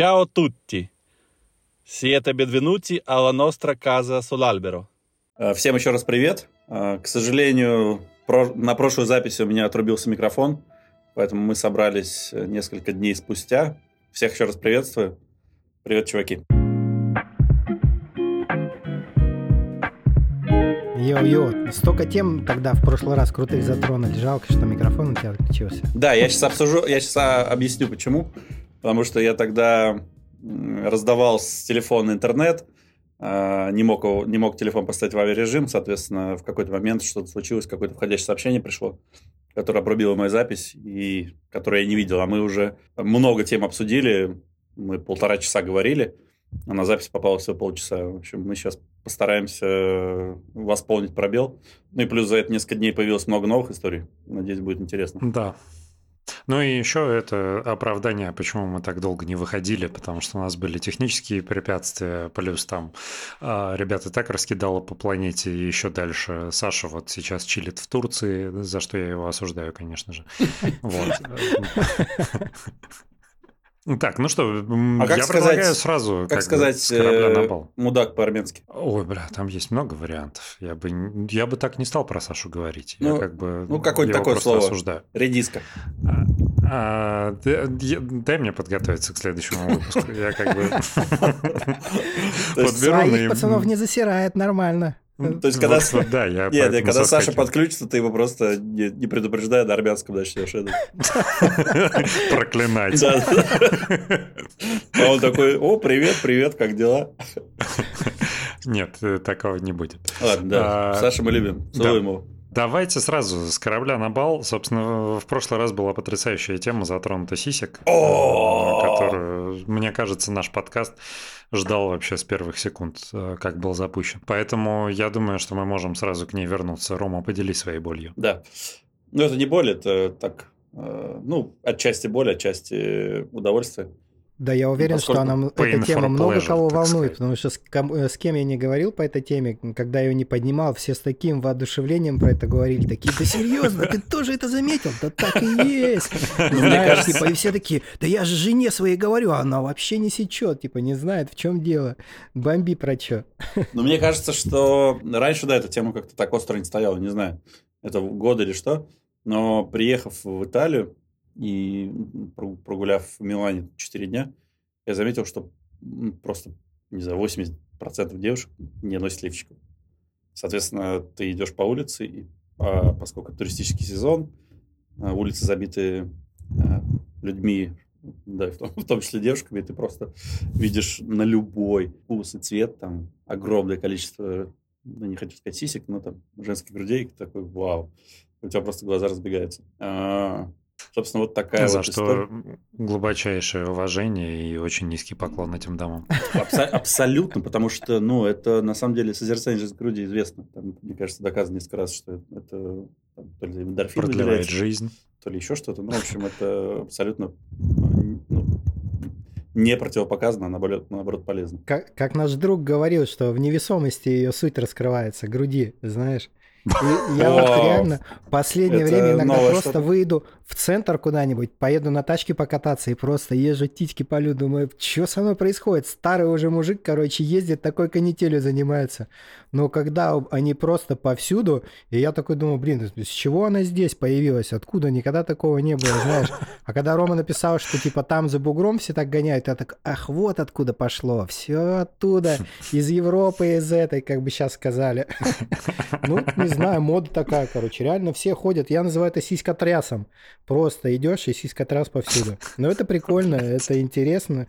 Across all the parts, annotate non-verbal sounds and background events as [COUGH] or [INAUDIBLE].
Ciao tutti. Siete benvenuti alla nostra casa sull'albero. Э, Всем еще раз привет. Э, К сожалению, на прошлой записи у меня отрубился микрофон, поэтому мы собрались э, несколько дней спустя. Всех еще раз приветствую. Привет, чуваки. Йо-йо, столько тем тогда в прошлый раз крутых затронули. Жалко, что микрофон у тебя отключился. Да, я сейчас обсужу, я сейчас объясню почему. Потому что я тогда раздавал с телефона интернет, а, не мог, не мог телефон поставить в авиарежим, соответственно, в какой-то момент что-то случилось, какое-то входящее сообщение пришло, которое обрубило мою запись, и которое я не видел. А мы уже много тем обсудили, мы полтора часа говорили, а на запись попало всего полчаса. В общем, мы сейчас постараемся восполнить пробел. Ну и плюс за это несколько дней появилось много новых историй. Надеюсь, будет интересно. Да. Ну и еще это оправдание, почему мы так долго не выходили, потому что у нас были технические препятствия, плюс там а, ребята так раскидало по планете и еще дальше. Саша вот сейчас чилит в Турции, за что я его осуждаю, конечно же. [LAUGHS] Вот. Так, ну что, А как я сказать- предлагаю сразу Как как бы сказать, на э, мудак по-армянски? Ой, бля, там есть много вариантов. Я бы, я бы так не стал про Сашу говорить. Я Ну, как бы ну, его такое слово. осуждаю. Редиска. А, а, дай мне подготовиться к следующему выпуску. Я как бы [LAUGHS] подберу Своих наим- пацанов не засирает, нормально. Ну, То есть, когда, Вот, да, я Нет, когда Саша подключится, ты его просто не, не предупреждая на армянском начнешь. это. [LAUGHS] проклинать. Да. [LAUGHS] А он такой, о, привет, привет, как дела? Нет, э, такого не будет. Ладно, да, А, Саша мы любим, да. целуем его. Давайте сразу с корабля на бал. Собственно, в прошлый раз была потрясающая тема затронута сисек, э, которую, мне кажется, наш подкаст ждал вообще с первых секунд, э, как был запущен. Поэтому я думаю, что мы можем сразу к ней вернуться. Рома, поделись своей болью. Да. Ну, это не боль, это так, э, ну, отчасти боль, отчасти удовольствие. Да, я уверен, Поскольку что она, эта тема много pleasure, кого волнует, сказать. потому что с, ком- э, с кем я не говорил по этой теме, когда я ее не поднимал, все с таким воодушевлением про это говорили, такие, да серьезно, ты тоже это заметил? Да так и есть. [LAUGHS] Знаешь, типа, и все такие, да я же жене своей говорю, а она вообще не сечет, типа, не знает, в чем дело. Бомби про что. [LAUGHS] Но мне кажется, что раньше, да, эта тема как-то так остро не стояла, не знаю, это год или что, но приехав в Италию и про- прогуляв в Милане 4 дня, я заметил, что просто, не знаю, 80% девушек не носят лифчиков. Соответственно, ты идешь по улице, и а, поскольку туристический сезон, а, улицы забиты а, людьми, да, в том, в том числе девушками, ты просто видишь на любой вкус и цвет там огромное количество, ну, не хочу сказать сисек, но там женских грудей, такой, вау, у тебя просто глаза разбегаются. А, собственно, вот такая За вот что история. глубочайшее уважение и очень низкий поклон этим дамам. Абсо- абсолютно, потому что, ну, это на самом деле созерцание женской груди известно. Там, мне кажется, доказано несколько раз, что это там, то ли эндорфин Продлевает жизнь. то ли еще что-то. Ну, в общем, это абсолютно ну, не противопоказано, а наоборот, наоборот полезно. Как, как наш друг говорил, что в невесомости ее суть раскрывается, груди, знаешь. И [LAUGHS] я вот реально последнее время иногда просто выйду в центр куда-нибудь, поеду на тачке покататься и просто езжу титьки полю, думаю, что со мной происходит? Старый уже мужик, короче, ездит, такой канителью занимается. Но когда они просто повсюду, и я такой думаю, блин, с чего она здесь появилась? Откуда? Никогда такого не было, знаешь. А когда Рома написал, что типа там за бугром все так гоняют, я так, ах, вот откуда пошло. Все оттуда, [LAUGHS] из Европы, из этой, как бы сейчас сказали. [LAUGHS] Ну, не знаю, мода такая, короче. Реально все ходят. Я называю это сиськотрясом. Просто идешь и сиськотряс повсюду. Но это прикольно, это интересно.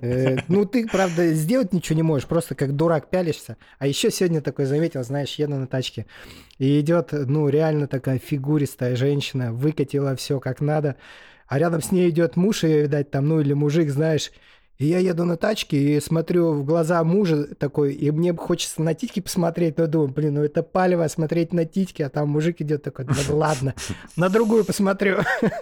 Э, Ну, ты, правда, сделать ничего не можешь, просто как дурак пялишься. А еще сегодня такой заметил, знаешь, еду на тачке, и идет, ну, реально такая фигуристая женщина, выкатила все как надо, а рядом с ней идет муж ее, видать, там, ну, или мужик, знаешь, и я еду на тачке и смотрю в глаза мужа такой, и мне хочется на титьки посмотреть, но думаю, блин, ну это палево смотреть на титьки, а там мужик идет такой, ну ладно, [LAUGHS] на другую посмотрю. [LAUGHS]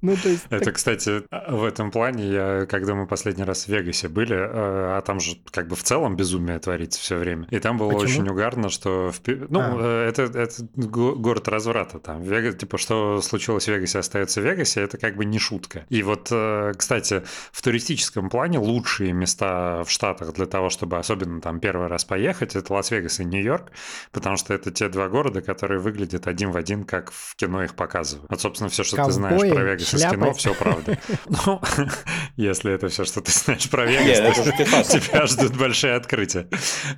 Ну, то есть... Это, так- кстати, в этом плане, я, когда мы последний раз в Вегасе были, э, а там же как бы в целом безумие творится все время. И там было Почему? очень угарно, что... в Ну, А. э, это, это го- город разврата там. Вега, типа, что случилось в Вегасе, остается в Вегасе, это как бы не шутка. И вот, э, кстати, в туристическом плане лучшие места в Штатах для того, чтобы особенно там первый раз поехать, это Лас-Вегас и Нью-Йорк, потому что это те два города, которые выглядят один в один, как в кино их показывают. Вот, собственно, все, что Ковбои, ты знаешь про Вегас из кино, все правда. [LAUGHS] Ну, [LAUGHS] если это все, что ты знаешь про Вегас, [LAUGHS] тебя ждут большие открытия.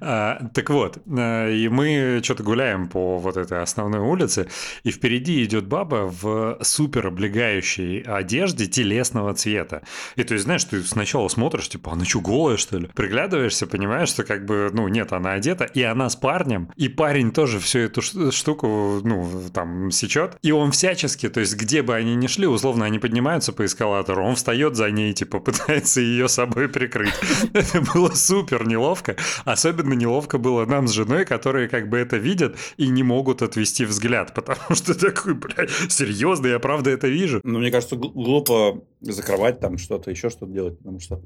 А, так вот, э, и мы что-то гуляем по вот этой основной улице, и впереди идет баба в супер облегающей одежде телесного цвета. И то есть, знаешь, ты сначала смотришь, типа, она что, голая, что ли? Приглядываешься, понимаешь, что как бы, ну, нет, она одета, и она с парнем, и парень тоже всю эту штуку, ну, там, сечет, и он всячески, то есть, где бы они ни шли, условно, они поднимаются по эскалатору, он встает за ней, типа, [LAUGHS] пытается ее собой прикрыть. [LAUGHS] Это было супер неловко. Особенно неловко было нам с женой, которые как бы это видят и не могут отвести взгляд, потому что [LAUGHS] такой, блядь, серьезно, я правда это вижу. Ну, мне кажется, глупо закрывать там что-то, еще что-то делать, потому что,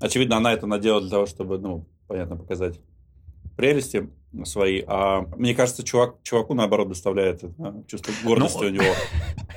очевидно, она это надела для того, чтобы, ну, понятно, показать прелести свои, а мне кажется, чувак, чуваку наоборот доставляет это, чувство гордости ну, у него. [LAUGHS]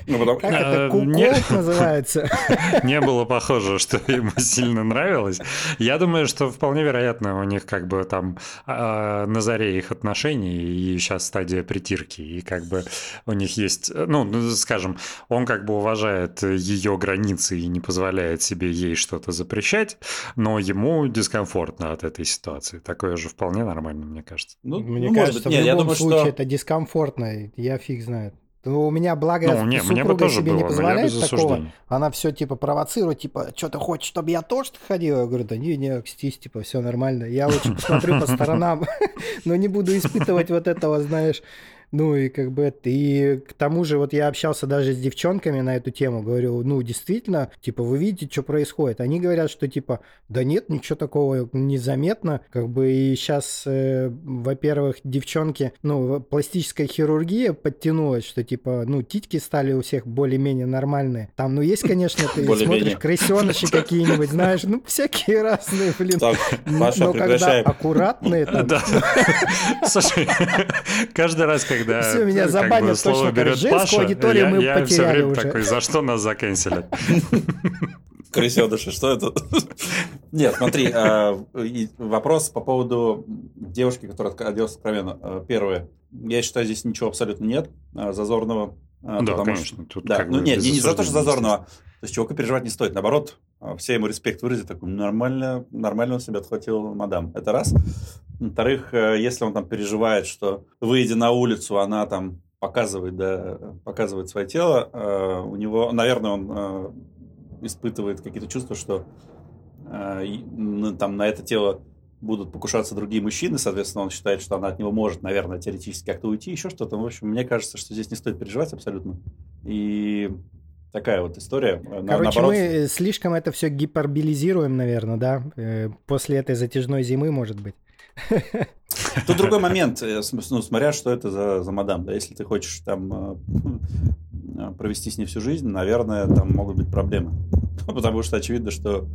Ну, потому... Как это? Куколк [LAUGHS] называется? [LAUGHS] Не было похоже, что ему сильно нравилось. Я думаю, что вполне вероятно у них как бы там э, на заре их отношений и сейчас стадия притирки, и как бы у них есть, ну, скажем, он как бы уважает ее границы и не позволяет себе ей что-то запрещать, но ему дискомфортно от этой ситуации. Такое же вполне нормально, мне кажется. Ну, мне ну, кажется, быть, в любом думаю, случае что... это дискомфортно, я фиг знает. Ну, у меня, благо, ну, не, супруга мне бы себе было, не позволяет такого. Она все, типа, провоцирует, типа, что ты хочешь, чтобы я тоже ходил? Я говорю, да не, не, кстись, типа, все нормально. Я лучше посмотрю по [LAUGHS] сторонам, [LAUGHS] но не буду испытывать вот этого, знаешь, ну и как бы это, и к тому же вот я общался даже с девчонками на эту тему, говорю, ну действительно, типа вы видите, что происходит. Они говорят, что типа, да нет, ничего такого незаметно, как бы и сейчас, э, во-первых, девчонки, ну пластическая хирургия подтянулась, что типа, ну титьки стали у всех более-менее нормальные. Там, ну есть, конечно, ты [LAUGHS] смотришь крысеныши какие-нибудь, знаешь, ну всякие разные, блин. Но когда аккуратные там... [LAUGHS] Слушай, [LAUGHS] каждый раз, когда [LAUGHS] все, меня забанят бы, точно как женскую Паша, аудиторию я, мы я потеряли все время уже. такой, за что нас заканчивали? [LAUGHS] Крысёдыши, что это? [LAUGHS] Нет, смотри, а, вопрос по поводу девушки, которая оделась откровенно. А, первое, я считаю, здесь ничего абсолютно нет а, зазорного. Да, конечно. Тут да, ну нет, не за то, что зазорного. То есть чувака переживать не стоит. Наоборот, все ему респект выразят, такой, нормально, нормально он себя отхватил мадам. Это раз. Во-вторых, э, если он там переживает, что выйдя на улицу, она там показывает, да, показывает свое тело, э, у него, наверное, он э, испытывает какие-то чувства, что там на это тело будут покушаться другие мужчины, соответственно, он считает, что она от него может, наверное, теоретически как-то уйти, еще что-то. В общем, мне кажется, что здесь не стоит переживать абсолютно. И такая вот история. Короче, Наоборот... мы слишком это все гиперболизируем, наверное, да? После этой затяжной зимы, может быть. [LAUGHS] Тут другой момент, э, ну, смотря что это за, за мадам, да, если ты хочешь там э, [LAUGHS] провести с ней всю жизнь, наверное, там могут быть проблемы. [LAUGHS] Потому что очевидно, что э,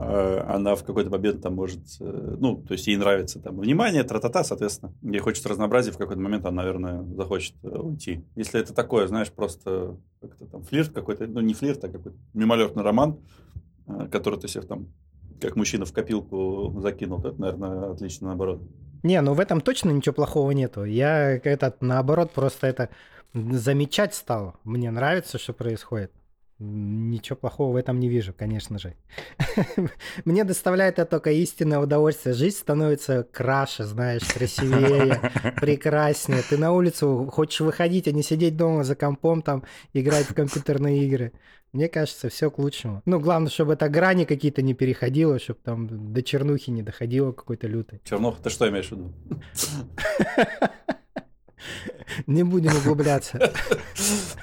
она в какой-то момент там может, ну, то есть ей нравится там внимание, тра-та-та, соответственно, ей хочется разнообразия, в какой-то момент она, наверное, захочет уйти. Если это такое, знаешь, просто как-то там флирт какой-то, ну, не флирт, а какой-то мимолетный роман, который ты себе там как мужчина в копилку закинул, это, наверное, отлично наоборот. Не, ну в этом точно ничего плохого нету. Я этот, наоборот, просто это замечать стал. Мне нравится, что происходит. Ничего плохого в этом не вижу, конечно же. [LAUGHS] Мне доставляет это только истинное удовольствие. Жизнь становится краше, знаешь, красивее, [LAUGHS] прекраснее. Ты на улицу хочешь выходить, а не сидеть дома за компом, там, играть в компьютерные игры. Мне кажется, все к лучшему. Ну, главное, чтобы это грани какие-то не переходило, чтобы там до чернухи не доходило какой-то лютой. Чернуха, ты что имеешь в виду? [LAUGHS] Не будем углубляться.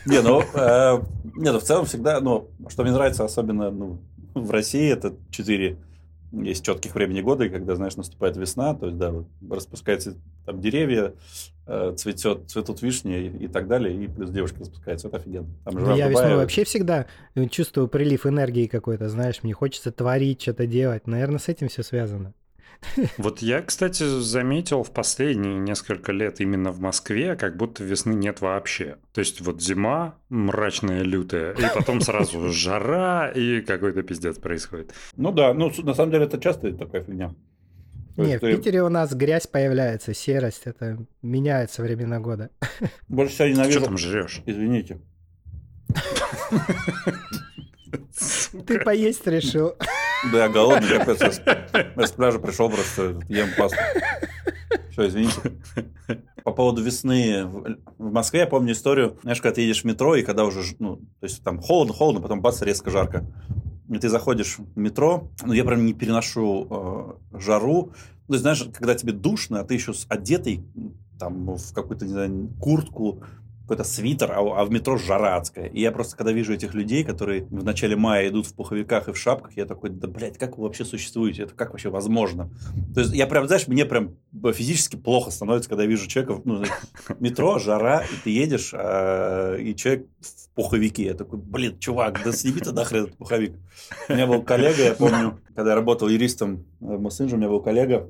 Не, ну, э, нет, ну, в целом всегда, ну, что мне нравится особенно ну, в России, это четыре есть четких времени года, когда, знаешь, наступает весна, то есть, да, распускаются там деревья, э, цветет, цветут вишни и, и так далее, и плюс девушка распускается, это офигенно. Там жара я весной вообще всегда чувствую прилив энергии какой-то, знаешь, мне хочется творить, что-то делать. Наверное, с этим все связано. Вот я, кстати, заметил в последние несколько лет именно в Москве, как будто весны нет вообще. То есть вот зима мрачная, лютая, и потом сразу [LAUGHS] жара, и какой-то пиздец происходит. Ну да, ну на самом деле это часто такая фигня. Не, в Питере у нас грязь появляется, серость, это меняется времена года. [LAUGHS] Больше всего ненавижу. Что там жрешь? Извините. Ты поесть решил. [LAUGHS] Да, я голодный, капец. Я с пляжа пришел просто, ем пасту. Все, извините. По поводу весны. В Москве я помню историю, знаешь, когда ты едешь в метро, и когда уже, ну, то есть там холодно, холодно, потом бац, резко жарко. И ты заходишь в метро, ну, я прям не переношу э, жару. Ну, знаешь, когда тебе душно, а ты еще одетый, там, в какую-то, не знаю, куртку, какой-то свитер, а, а в метро жара адская. И я просто, когда вижу этих людей, которые в начале мая идут в пуховиках и в шапках, я такой, да, блядь, как вы вообще существуете? Это как вообще возможно? То есть я прям, знаешь, мне прям физически плохо становится, когда вижу человека, ну, метро, жара, и ты едешь, а, и человек в пуховике. Я такой, блин, чувак, да сними ты нахрен этот пуховик. У меня был коллега, я помню, когда я работал юристом в Моссинже, у меня был коллега,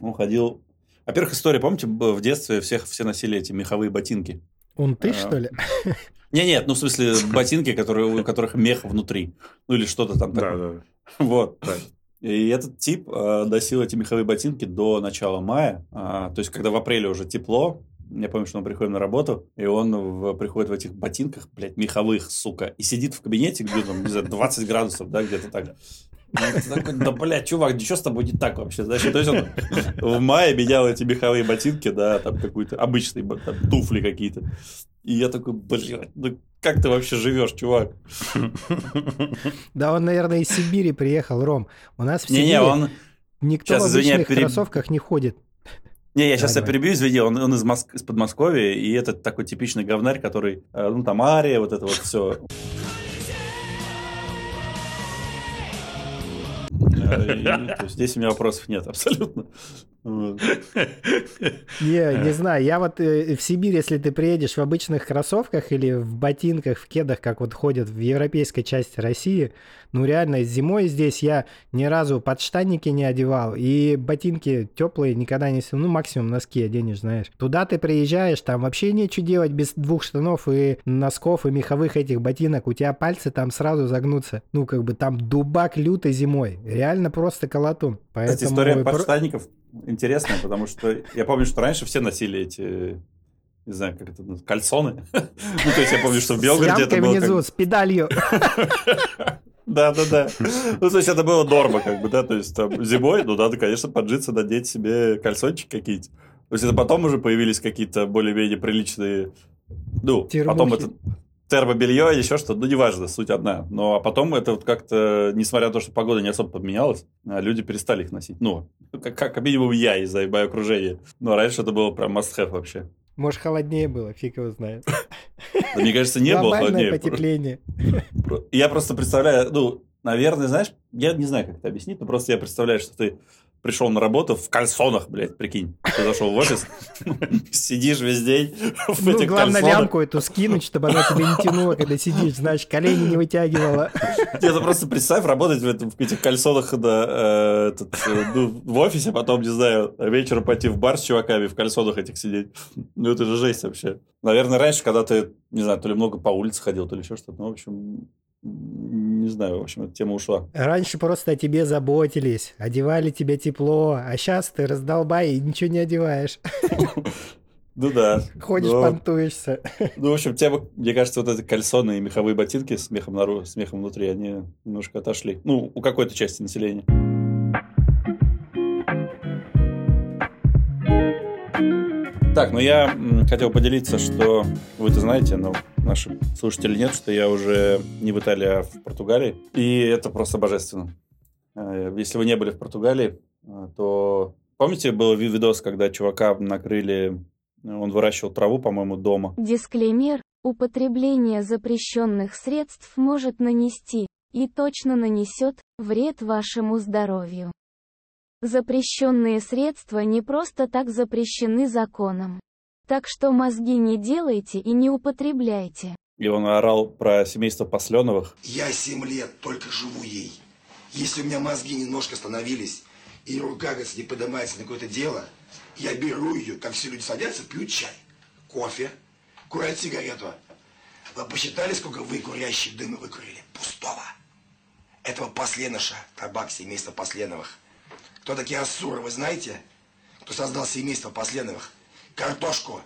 он ходил во-первых, история, помните, в детстве всех все носили эти меховые ботинки. Он ты, а, что ли? [LAUGHS] Не, нет, ну в смысле ботинки, которые, у которых мех внутри. Ну или что-то там такое. Да, да. [LAUGHS] Вот. Да. И этот тип э, носил эти меховые ботинки до начала мая. Э, то есть, когда в апреле уже тепло, я помню, что он приходит на работу, и он в, приходит в этих ботинках, блядь, меховых, сука, и сидит в кабинете, где там, не знаю, 20 градусов, да, где-то так. Такой, да, блядь, чувак, ничего с тобой не так вообще, знаешь, то есть он в мае менял эти меховые ботинки, да, там какой-то обычный, там, туфли какие-то. И я такой, блядь, ну как ты вообще живешь, чувак? Да он, наверное, из Сибири приехал, Ром. У нас в Сибири не, не, он... никто сейчас, в обычных извини, кроссовках не ходит. Не, я сейчас я перебью, извини, он, он из, Моск... из Подмосковья, и это такой типичный говнарь, который, э, ну, там, Ария, вот это вот все. Здесь у меня вопросов нет абсолютно. Не, не знаю. Я вот э, в Сибирь, если ты приедешь в обычных кроссовках или в ботинках, в кедах, как вот ходят в европейской части России, ну реально зимой здесь я ни разу подштанники не одевал и ботинки теплые никогда не ну максимум носки оденешь, знаешь. Туда ты приезжаешь, там вообще нечего делать без двух штанов и носков и меховых этих ботинок, у тебя пальцы там сразу загнутся. Ну как бы там дубак лютой зимой, реально просто колотун. Поэтому... Кстати, история подштанников интересная, потому что я помню, что раньше все носили эти не знаю, как это кальсоны. [LAUGHS] ну, то есть я помню, что в Белгороде это было... внизу, с педалью. [LAUGHS] Да, да, да. Ну, то есть это было норма, как бы, да, то есть там зимой, ну, надо, конечно, поджиться, надеть себе кальсончики какие-то. То есть это потом уже появились какие-то более-менее приличные, ну, потом это термобелье, еще что-то, ну, неважно, суть одна. Но а потом это вот как-то, несмотря на то, что погода не особо поменялась, а люди перестали их носить. Ну, как, как минимум я из-за моего окружения. Но раньше это было прям must-have вообще. Может, холоднее было, фиг его знает. Да, мне кажется, не было холоднее. потепление. Я просто представляю, ну, наверное, знаешь, я не знаю, как это объяснить, но просто я представляю, что ты пришел на работу в кальсонах, блядь, прикинь. Ты зашел в офис, [LAUGHS] сидишь весь день [LAUGHS] в ну, этих главное лямку эту скинуть, чтобы она тебе не тянула, когда сидишь, знаешь, колени не вытягивала. [LAUGHS] Нет, ну просто представь, работать в, этом, в этих кальсонах да, э, этот, э, ну, в офисе, потом, не знаю, вечером пойти в бар с чуваками в кальсонах этих сидеть. Ну, это же жесть вообще. Наверное, раньше, когда ты, не знаю, то ли много по улице ходил, то ли еще что-то, ну, в общем, не знаю, в общем, эта тема ушла. Раньше просто о тебе заботились, одевали тебе тепло, а сейчас ты раздолбай и ничего не одеваешь. [LAUGHS] Ну да. Ходишь, но... понтуешься. Ну, в общем, тема, мне кажется, вот эти кальсоны и меховые ботинки с мехом, наружу, с мехом внутри, они немножко отошли. Ну, у какой-то части населения. Так, ну я хотел поделиться, что вы-то знаете, но наши слушатели нет, что я уже не в Италии, а в Португалии. И это просто божественно. Э, если вы не были в Португалии, э, то помните, был видос, когда чувака накрыли, он выращивал траву, по-моему, дома. Дисклеймер. Употребление запрещенных средств может нанести, и точно нанесет, вред вашему здоровью. Запрещенные средства не просто так запрещены законом. Так что мозги не делайте и не употребляйте. И он орал про семейство Посленовых. Я семь лет только живу ей. Если у меня мозги немножко становились, и рука, говорится, не поднимается на какое-то дело, я беру ее, как все люди садятся, пьют чай, кофе, курят сигарету. Вы посчитали, сколько вы, курящие, дыма выкурили? Пустого. Этого посленыша, табак семейства Посленовых. Кто такие Ассуры, вы знаете? Кто создал семейство Посленовых? Картошку,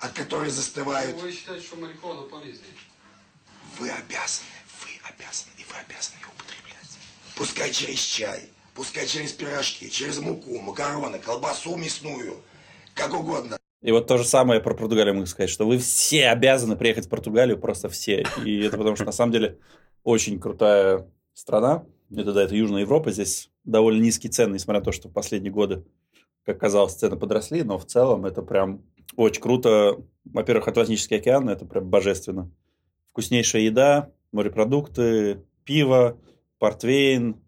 от которой застывают... Вы считаете, что марихуана полезнее? Вы обязаны, вы обязаны, и вы обязаны ее употреблять. Пускай через чай, пускай через пирожки, через муку, макароны, колбасу мясную, как угодно. И вот то же самое про Португалию могу сказать, что вы все обязаны приехать в Португалию, просто все. И это потому что, на самом деле, очень крутая страна. Это, да, это Южная Европа. Здесь довольно низкие цены, несмотря на то, что в последние годы, как казалось, цены подросли. Но в целом это прям очень круто. Во-первых, Атлантический океан, это прям божественно. Вкуснейшая еда, морепродукты, пиво, портвейн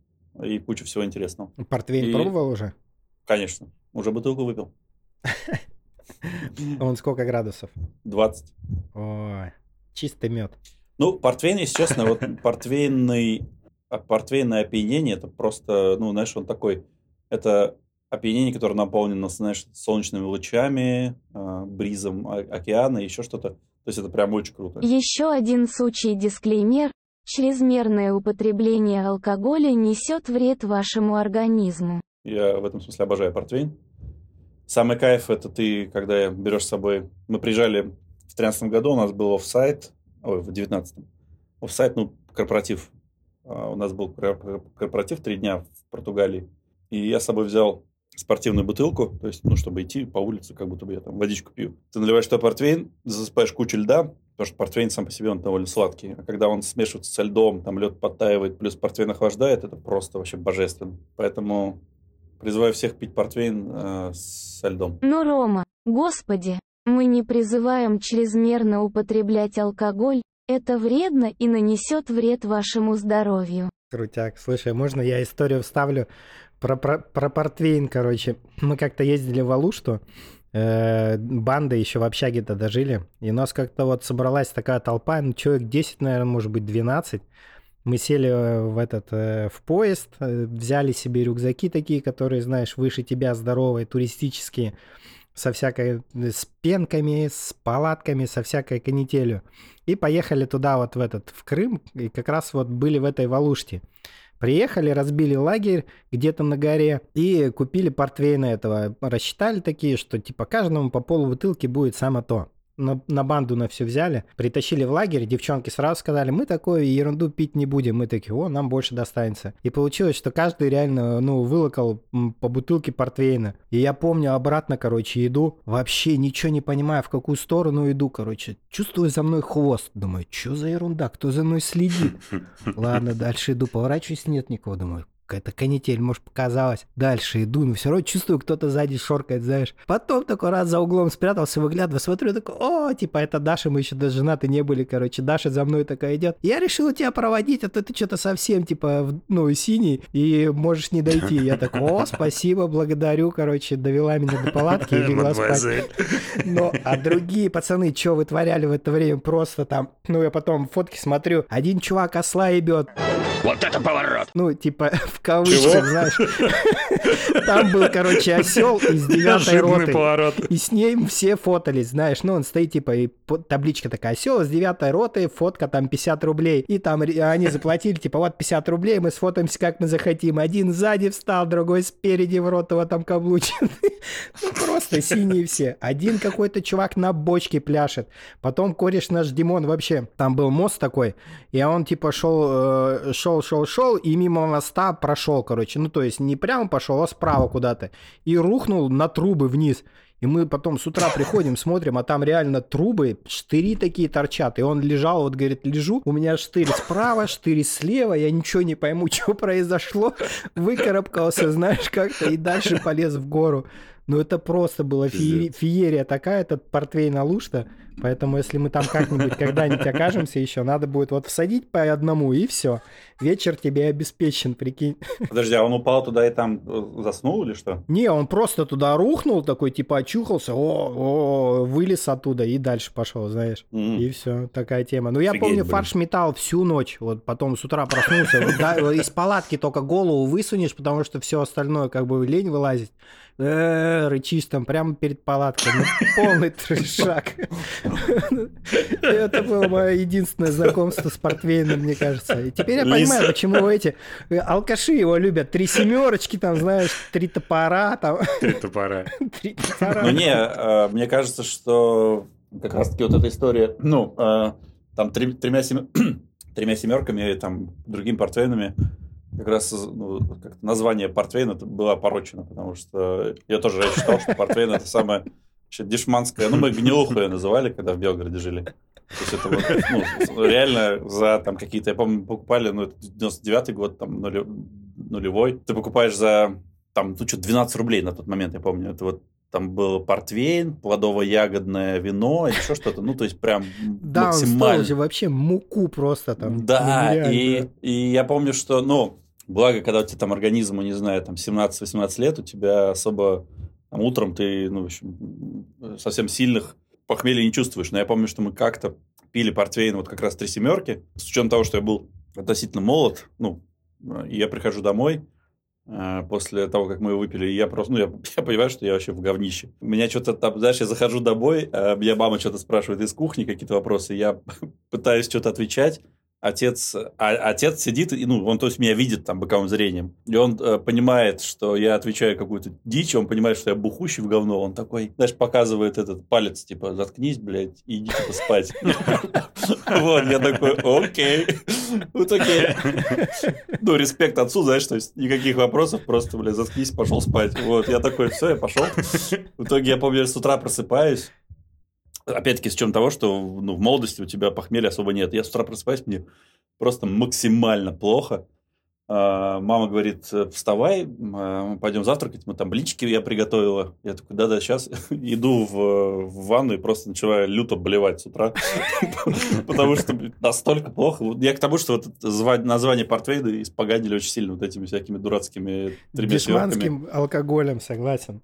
и куча всего интересного. Портвейн И- пробовал уже? Конечно. Уже бутылку выпил. [LAUGHS] Он сколько градусов? 20. Ой, чистый мед. Ну, портвейн, если честно, вот портвейный, а, портвейное опьянение, это просто, ну, знаешь, он такой, это опьянение, которое наполнено, знаешь, солнечными лучами, а, бризом океана, еще что-то. То есть это прям очень круто. Еще один случай дисклеймер. Чрезмерное употребление алкоголя несет вред вашему организму. Я в этом смысле обожаю портвейн. Самый кайф это ты, когда берешь с собой... Мы приезжали в 13 году, у нас был офсайт, ой, в 19 офсайт, ну, корпоратив. А, У нас был кор- корпоратив три дня в Португалии. И я с собой взял спортивную бутылку, то есть, ну, чтобы идти по улице, как будто бы я там водичку пью. Ты наливаешь туда портвейн, засыпаешь кучу льда, потому что портвейн сам по себе, он довольно сладкий. А когда он смешивается со льдом, там лед подтаивает, плюс портвейн охлаждает, это просто вообще божественно. Поэтому призываю всех пить портвейн э, со льдом. Но, Рома, господи, мы не призываем чрезмерно употреблять алкоголь, это вредно и нанесет вред вашему здоровью. Крутяк. Слушай, можно я историю вставлю про, про, про портвейн, короче. Мы как-то ездили в Алушту, э, банда еще в общаге тогда жили, и у нас как-то вот собралась такая толпа, ну, человек 10, наверное, может быть, 12. Мы сели э, в этот, э, в поезд, э, взяли себе рюкзаки такие, которые, знаешь, выше тебя здоровые, туристические, со всякой, э, с пенками, с палатками, со всякой канителью. И поехали туда вот в этот, в Крым, и как раз вот были в этой Валуште. Приехали, разбили лагерь где-то на горе и купили портвейна этого. Рассчитали такие, что типа каждому по полу бутылки будет само то. На, на банду на все взяли, притащили в лагерь, девчонки сразу сказали, мы такую ерунду пить не будем. Мы такие, о, нам больше достанется. И получилось, что каждый реально, ну, вылокал по бутылке портвейна. И я помню, обратно, короче, иду, вообще ничего не понимаю, в какую сторону иду, короче. Чувствую за мной хвост. Думаю, что за ерунда, кто за мной следит? [LAUGHS] Ладно, дальше иду, поворачиваюсь, нет никого, думаю, какая-то канитель, может, показалось. Дальше иду, но все равно чувствую, кто-то сзади шоркает, знаешь. Потом такой раз за углом спрятался, выглядываю, смотрю, такой, о, типа, это Даша, мы еще даже женаты не были, короче. Даша за мной такая идет. Я решила тебя проводить, а то ты что-то совсем, типа, ну, синий, и можешь не дойти. Я такой, о, [LAUGHS] спасибо, благодарю, короче, довела меня до палатки и легла спать. Ну, а другие пацаны, что вытворяли в это время, просто там, ну, я потом фотки смотрю, один чувак осла ебет. Вот это поворот! Ну, типа, [LAUGHS] в кавычках, знаешь. Там был, короче, осел из девятой роты. поворот. И с ним все фотались, знаешь, ну, он стоит, типа, и табличка такая, осел из девятой роты, фотка там 50 рублей. И там ре- они заплатили, типа, вот 50 рублей, мы сфотаемся, как мы захотим. Один сзади встал, другой спереди, в рот его там каблучен. [LAUGHS] Ну, просто синие все. Один какой-то чувак на бочке пляшет. Потом кореш наш Димон вообще, там был мост такой, и он, типа, шел, э, шел, шел, шел, и мимо моста прошел, короче. Ну, то есть не прямо пошел, а справа куда-то. И рухнул на трубы вниз. И мы потом с утра приходим, смотрим, а там реально трубы, штыри такие торчат. И он лежал, вот говорит, лежу, у меня штырь справа, штырь слева, я ничего не пойму, [LAUGHS] что произошло. Выкарабкался, знаешь, как-то, и дальше полез в гору. Ну, это просто феери- Пиздец. феерия такая, этот портвейн Алушта. Поэтому, если мы там как-нибудь когда-нибудь окажемся еще, надо будет вот всадить по одному, и все. Вечер тебе обеспечен, прикинь. Подожди, а он упал туда и там э, заснул или что? Не, он просто туда рухнул, такой типа очухался, о, о, вылез оттуда и дальше пошел, знаешь. М. И все, такая тема. Ну, я Офигеть, помню, блин. фарш метал всю ночь. Вот потом с утра проснулся. из палатки только голову высунешь, потому что все остальное как бы лень вылазить. Рычишь там прямо перед палаткой. Ну, полный трешак. Это было мое единственное знакомство с портвейном, мне кажется. И теперь я понимаю, почему эти э, алкаши его любят. Три семерочки, там, знаешь, три топора, там, Три топора. [LAUGHS] три топора. Ну не, э, мне кажется, что как раз таки вот эта история, ну, э, там тремя, [CLEARS THROAT] тремя семерками и там другими портвейнами, как раз ну, как название портвейна было опорочено, потому что я тоже считал, что портвейн это самое вообще дешманское, ну мы гнилуху ее называли, когда в Белгороде жили. То есть это вот, ну, реально за там какие-то, я помню, покупали, ну, это 99-й год, там, нуле- нулевой. Ты покупаешь за, там, ну, что 12 рублей на тот момент, я помню. Это вот там был портвейн, плодово-ягодное вино, еще что-то. Ну, то есть прям Да, максимально. же вообще муку просто там. Да, Ну, и, и я помню, что, ну, благо, когда у тебя там организму, не знаю, там 17-18 лет, у тебя особо там, утром ты, ну, в общем, совсем сильных похмелья не чувствуешь. Но я помню, что мы как-то пили портвейн вот как раз три семерки, с учетом того, что я был относительно молод, ну, я прихожу домой, э, после того, как мы его выпили, я просто, ну, я, [LAUGHS] я понимаю, что я вообще в говнище. Меня что-то там, знаешь, я захожу домой, а меня мама что-то спрашивает из кухни, какие-то вопросы, я [LAUGHS] пытаюсь что-то отвечать, отец, а, отец сидит, и, ну, он, то есть, меня видит там боковым зрением, и он э, понимает, что я отвечаю какую-то дичь, он понимает, что я бухущий в говно, он такой, знаешь, показывает этот палец, типа, заткнись, блядь, и иди, типа, спать. [LAUGHS] Вот, я такой, окей, вот окей. Ну, респект отцу, знаешь, то есть, никаких вопросов, просто, блядь, заткнись, пошел спать. Вот, я такой, все, я пошел. В итоге, я помню, с утра просыпаюсь, опять-таки, с чем того, что ну, в молодости у тебя похмелья особо нет. Я с утра просыпаюсь, мне просто максимально плохо. А, Мама говорит, вставай, а, пойдем завтракать. Мы там блинчики я приготовила. Я такой, да-да, сейчас [LAUGHS] иду в, в ванну и просто начинаю люто блевать с утра. [LAUGHS] Потому что настолько плохо. Я к тому, что вот название портвейна испоганили очень сильно вот этими всякими дурацкими тремя семерками. Дешманским алкоголем, согласен.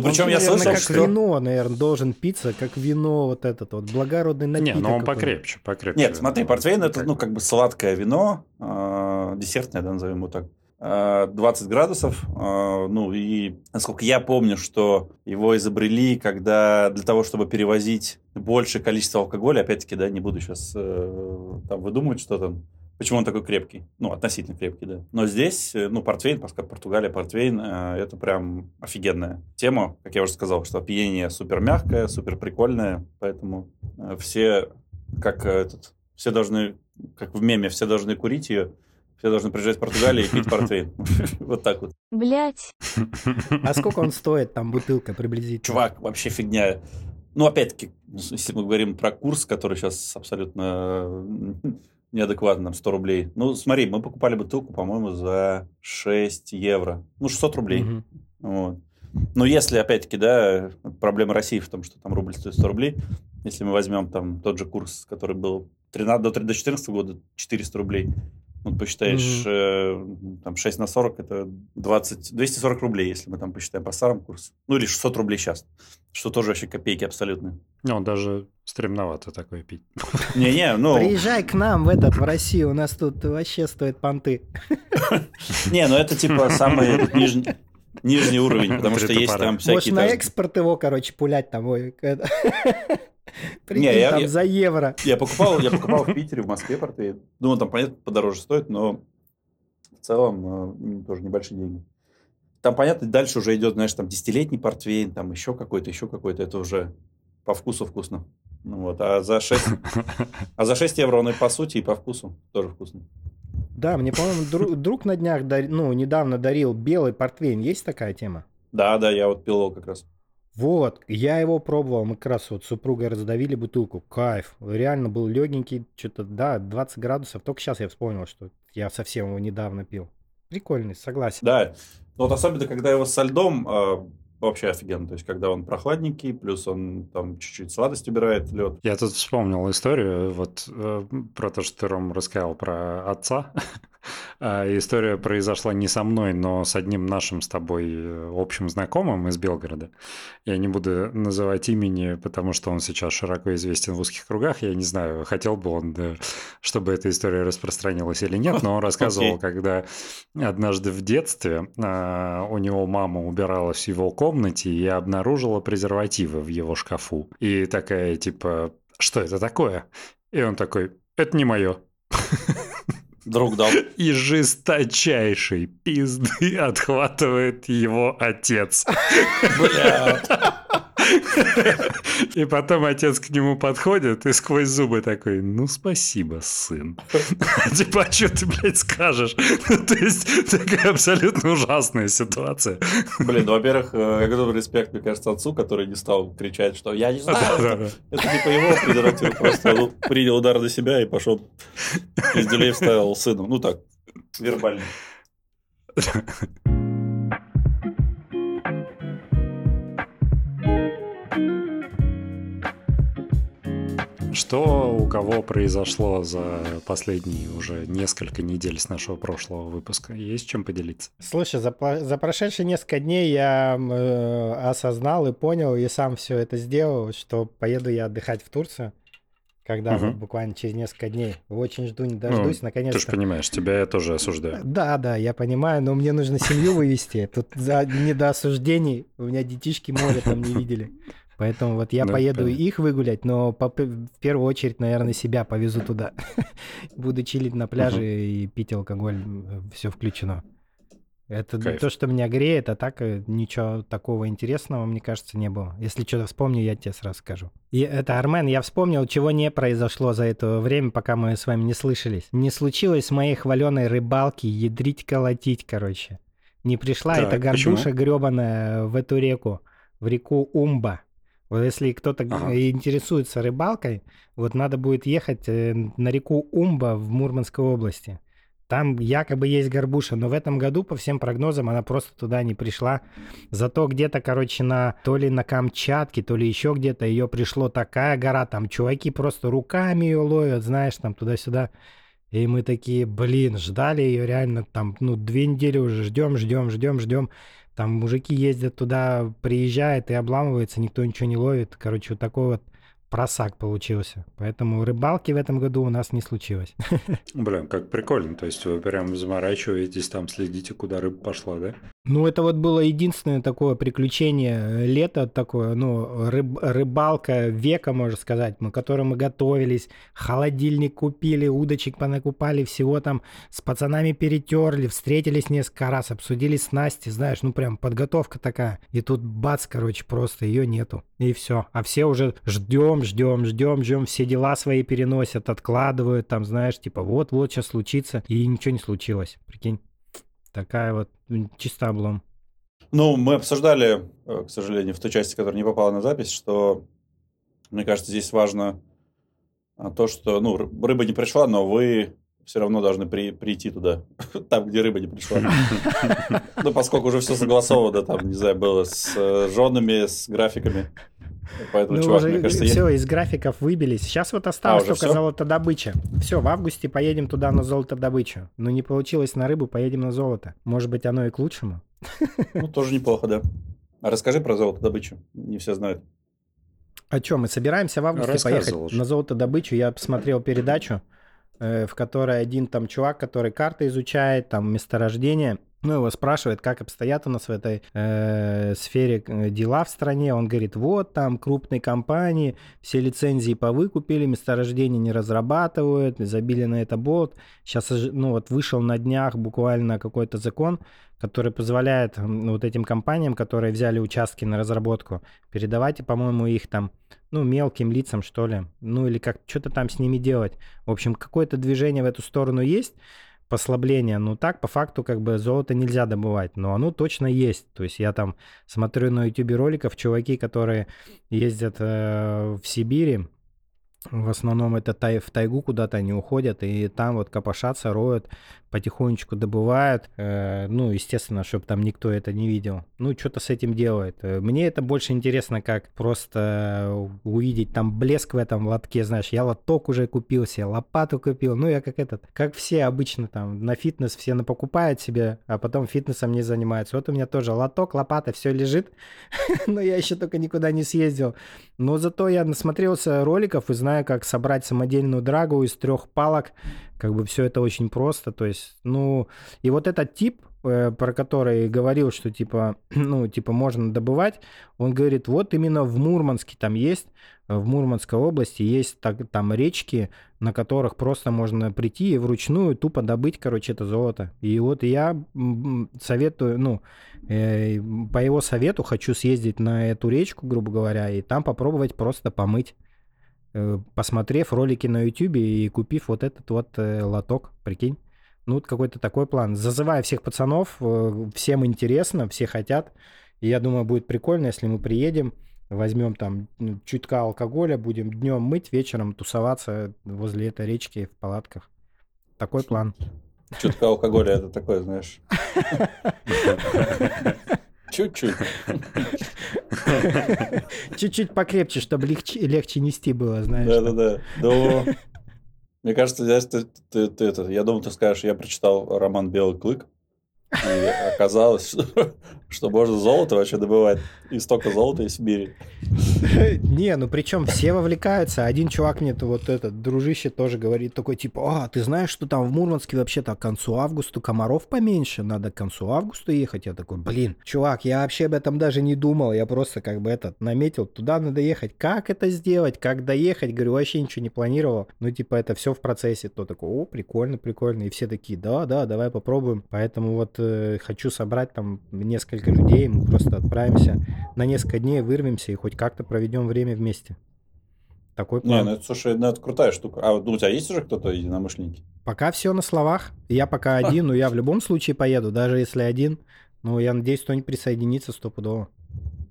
Ну, причем Он, я наверное, слышал, как что... вино, наверное, должен питься, как вино вот этот вот, благородный Не, напиток. но он покрепче, покрепче. Нет, смотри, портвейн это, Как- ну, как бы сладкое вино, э, десертное, да, назовем его так. Э, 20 градусов, э, ну, и насколько я помню, что его изобрели, когда для того, чтобы перевозить большее количество алкоголя, опять-таки, да, не буду сейчас там выдумывать что-то, почему он такой крепкий, ну, относительно крепкий, да. Но здесь, э, ну, портвейн, поскольку Португалия, портвейн, э, это прям офигенная тема, как я уже сказал, что опьянение супер мягкое, супер прикольное, поэтому э, все, как э, этот, все должны, как в меме, все должны курить ее, все должны приезжать в Португалию и пить портвейн. [LAUGHS] Вот так вот. Блять, А сколько он стоит, там, бутылка приблизительно? Чувак, вообще фигня. Ну, опять-таки, если мы говорим про курс, который сейчас абсолютно неадекватно, там, 100 рублей. Ну, смотри, мы покупали бутылку, по-моему, за 6 евро. Ну, 600 рублей. Мгм. Вот. Но если, опять-таки, да, проблема России в том, что там рубль стоит 100 рублей, если мы возьмем там тот же курс, который был 13, до 2014 года, 400 рублей, ну, посчитаешь, э, там 6 на 40, это 20, 240 рублей, если мы там посчитаем по старому курсу. Ну, или 600 рублей сейчас, что тоже вообще копейки абсолютно. Ну, даже стремновато такое пить. [LAUGHS] Не-не, ну, Приезжай к нам в этот, в Россию, у нас тут вообще стоит понты. [LAUGHS] не, ну это типа самый нижний, нижний уровень, [LAUGHS] потому что есть там Можешь всякие... на там- экспорт его, короче, пулять там. Прикинь, Не, я- там я- за евро. Я покупал, я покупал в Питере, в Москве портвейн. Думаю, там, понятно, подороже стоит, но в целом э, тоже небольшие деньги. Там, понятно, дальше уже идет, знаешь, там десятилетний портвейн, там еще какой-то, еще какой-то. Это уже по вкусу вкусно. Ну вот, а за 6, а за 6 евро он и по сути, и по вкусу тоже вкусно. Да, мне, по-моему, дру- друг на днях, дари- ну, недавно дарил белый портвейн. Есть такая тема? Да, да, я вот пил его как раз. Вот, я его пробовал, мы как раз вот с супругой раздавили бутылку, кайф, реально был легенький, что-то, да, 20 градусов, только сейчас я вспомнил, что я совсем его недавно пил. Прикольный, согласен. Да, но вот особенно, когда его со льдом, э, вообще офигенно. То есть, когда он прохладненький, плюс он там чуть-чуть сладость убирает, лед. Я тут вспомнил историю вот э, про то, что ты, Ром, рассказал про отца. [LAUGHS] А История произошла не со мной, но с одним нашим с тобой э, общим знакомым из Белгорода. Я не буду называть имени, потому что он сейчас широко известен в узких кругах. Я не знаю, хотел бы он, чтобы эта история распространилась или нет, но он [LAUGHS] рассказывал, Окей. когда однажды в детстве а, у него мама убиралась в его комнате и обнаружила презервативы в его шкафу. И такая типа, что это такое? И он такой, это не мое. [LAUGHS] Друг дал. [LAUGHS] И жесточайшей пизды отхватывает его отец. Бля. И потом отец к нему подходит и сквозь зубы такой, ну спасибо, сын. [LAUGHS] Типа, а что ты, блядь, скажешь? [LAUGHS] То есть, такая абсолютно ужасная ситуация. Блин, ну, во-первых, э, огромный респект, мне кажется, отцу, который не стал кричать, что я не знаю, это, типа его презерватив, просто принял удар на себя и пошел пизделей вставил сыну. Ну так, вербально. [LAUGHS] Что у кого произошло за последние уже несколько недель с нашего прошлого выпуска? Есть чем поделиться? Слушай, за, за прошедшие несколько дней я э, осознал и понял, и сам все это сделал, что поеду я отдыхать в Турцию, когда Мгм. вот буквально через несколько дней. Очень жду, не дождусь, Ну, наконец-то. Ты же понимаешь, тебя я тоже осуждаю. Да, да, я понимаю, но мне нужно семью вывести. Тут за, не до осуждений. У меня детишки море там не видели. Поэтому вот я Ну, поеду понятно. их выгулять, но по- в первую очередь, наверное, себя повезу туда. [LAUGHS] Буду чилить на пляже и пить алкоголь. Все включено. Это Кайф. то, что меня греет, а так э, ничего такого интересного, мне кажется, не было. Если что-то вспомню, я тебе сразу скажу. И это, Армен, я вспомнил, чего не произошло за это время, пока мы с вами не слышались. Не случилось с моей хваленой рыбалки ядрить-колотить, короче. Не пришла Так, эта горбуша гребаная в эту реку, в реку Умба. Вот если кто-то Ага. интересуется рыбалкой, вот надо будет ехать э, на реку Умба в Мурманской области. Там якобы есть горбуша, но в этом году, по всем прогнозам, она просто туда не пришла. Зато где-то, короче, на то ли на Камчатке, то ли еще где-то ее пришло такая гора, там чуваки просто руками ее ловят, знаешь, там туда-сюда. И мы такие, блин, ждали ее реально там, ну, две недели уже ждем, ждем, ждем, ждем. Там мужики ездят туда, приезжают и обламывается, никто ничего не ловит. Короче, вот такой вот просак получился. Поэтому рыбалки в этом году у нас не случилось. [LAUGHS] Блин, как прикольно. То есть вы прям заморачиваетесь, там следите, куда рыба пошла, да? Ну, это вот было единственное такое приключение э, лета такое, ну, рыб- рыбалка века, можно сказать, мы, которой мы готовились, холодильник купили, удочек понакупали, всего там с пацанами перетерли, встретились несколько раз, обсудили снасти, знаешь, ну, прям подготовка такая. И тут бац, короче, просто ее нету. И все. А все уже ждем, ждем, ждем, ждем, все дела свои переносят, откладывают, там, знаешь, типа, вот-вот сейчас случится, и ничего не случилось, прикинь. Такая вот чисто облом. Ну, мы обсуждали, э, к сожалению, в той части, которая не попала на запись, что, мне кажется, здесь важно а, то, что, ну, ры- рыба не пришла, но вы все равно должны при- прийти туда, [LAUGHS] там, где рыба не пришла. [LAUGHS] Ну, поскольку уже все согласовано, там, не знаю, было с э, женами, с графиками. Поэтому, Ну, чувак, уже мне кажется, я- все, из графиков выбились. Сейчас вот осталось уже только всё? золотодобыча. Все, в августе поедем туда на золотодобычу. Но не получилось на рыбу, поедем на золото. Может быть, оно и к лучшему. ну, тоже неплохо, да. А расскажи про золотодобычу, не все знают. А что, мы собираемся в августе поехать уже. на золотодобычу? Я посмотрел передачу, в которой один там чувак, который карты изучает, там месторождение, ну, его спрашивают, как обстоят у нас в этой э, сфере э, дела в стране. Он говорит, вот там крупные компании, все лицензии повыкупили, месторождения не разрабатывают, забили на это болт. Сейчас, ну, вот вышел на днях буквально какой-то закон, который позволяет м, вот этим компаниям, которые взяли участки на разработку, передавать, по-моему, их там, ну, мелким лицам, что ли, ну, или как, что-то там с ними делать. В общем, какое-то движение в эту сторону есть, послабление, ну, так, по факту, как бы, золото нельзя добывать, но оно точно есть. То есть я там смотрю на ютубе роликов, чуваки, которые ездят э, в Сибири, В основном это тай, в тайгу куда-то они уходят, и там вот копошатся, роют, потихонечку добывают. Э, ну, естественно, чтобы там никто это не видел. Ну, что-то с этим делает. Э, мне это больше интересно, как просто увидеть там блеск в этом лотке, знаешь. Я лоток уже купил себе, лопату купил. Ну, я как этот, как все обычно там на фитнес все покупают себе, а потом фитнесом не занимаются. Вот у меня тоже лоток, лопата, все лежит, [LAUGHS] но я еще только никуда не съездил. Но зато я насмотрелся роликов и знаю, как собрать самодельную драгу из трех палок. Как бы все это очень просто. То есть, ну, и вот этот тип, э, про который говорил, что типа, [CLEARS THROAT] ну, типа можно добывать, он говорит, вот именно в Мурманске там есть, в Мурманской области есть так, там речки, на которых просто можно прийти и вручную тупо добыть, короче, это золото. И вот я советую, ну, э, по его совету хочу съездить на эту речку, грубо говоря, и там попробовать просто помыть. Э, посмотрев ролики на YouTube и купив вот этот вот э, лоток, прикинь. Ну, вот какой-то такой план. Зазывая всех пацанов, э, всем интересно, все хотят. И я думаю, будет прикольно, если мы приедем, возьмем там ну, чутка алкоголя, будем днем мыть, вечером тусоваться возле этой речки в палатках. Такой план. Чутка алкоголя это такое, знаешь. [LAUGHS] Чуть-чуть. Чуть-чуть покрепче, чтобы легче, легче нести было, знаешь. Да-да-да. Ну, мне кажется, здесь ты, ты, ты, это, я думал, ты скажешь, я прочитал роман «Белый клык», и оказалось, что, что можно золото вообще добывать. И столько золота из Сибири. Не, ну причем все вовлекаются. Один чувак мне вот этот дружище тоже говорит такой, типа, а, ты знаешь, что там в Мурманске вообще-то к концу августа комаров поменьше, надо к концу августа ехать. Я такой, блин, чувак, я вообще об этом даже не думал, я просто как бы этот наметил, туда надо ехать. Как это сделать, как доехать? Говорю, вообще ничего не планировал. Ну, типа, это все в процессе. То такой, о, прикольно, прикольно. И все такие, да, да, давай попробуем. Поэтому вот э, хочу собрать там несколько людей, мы просто отправимся на несколько дней, вырвемся и хоть как-то проведем время вместе. Такой план. Не, ну это, слушай, ну это крутая штука. А ну, у тебя есть уже кто-то единомышленники? Пока все на словах. Я пока один, но я в любом случае поеду, даже если один. Ну, я надеюсь, кто-нибудь присоединится стопудово.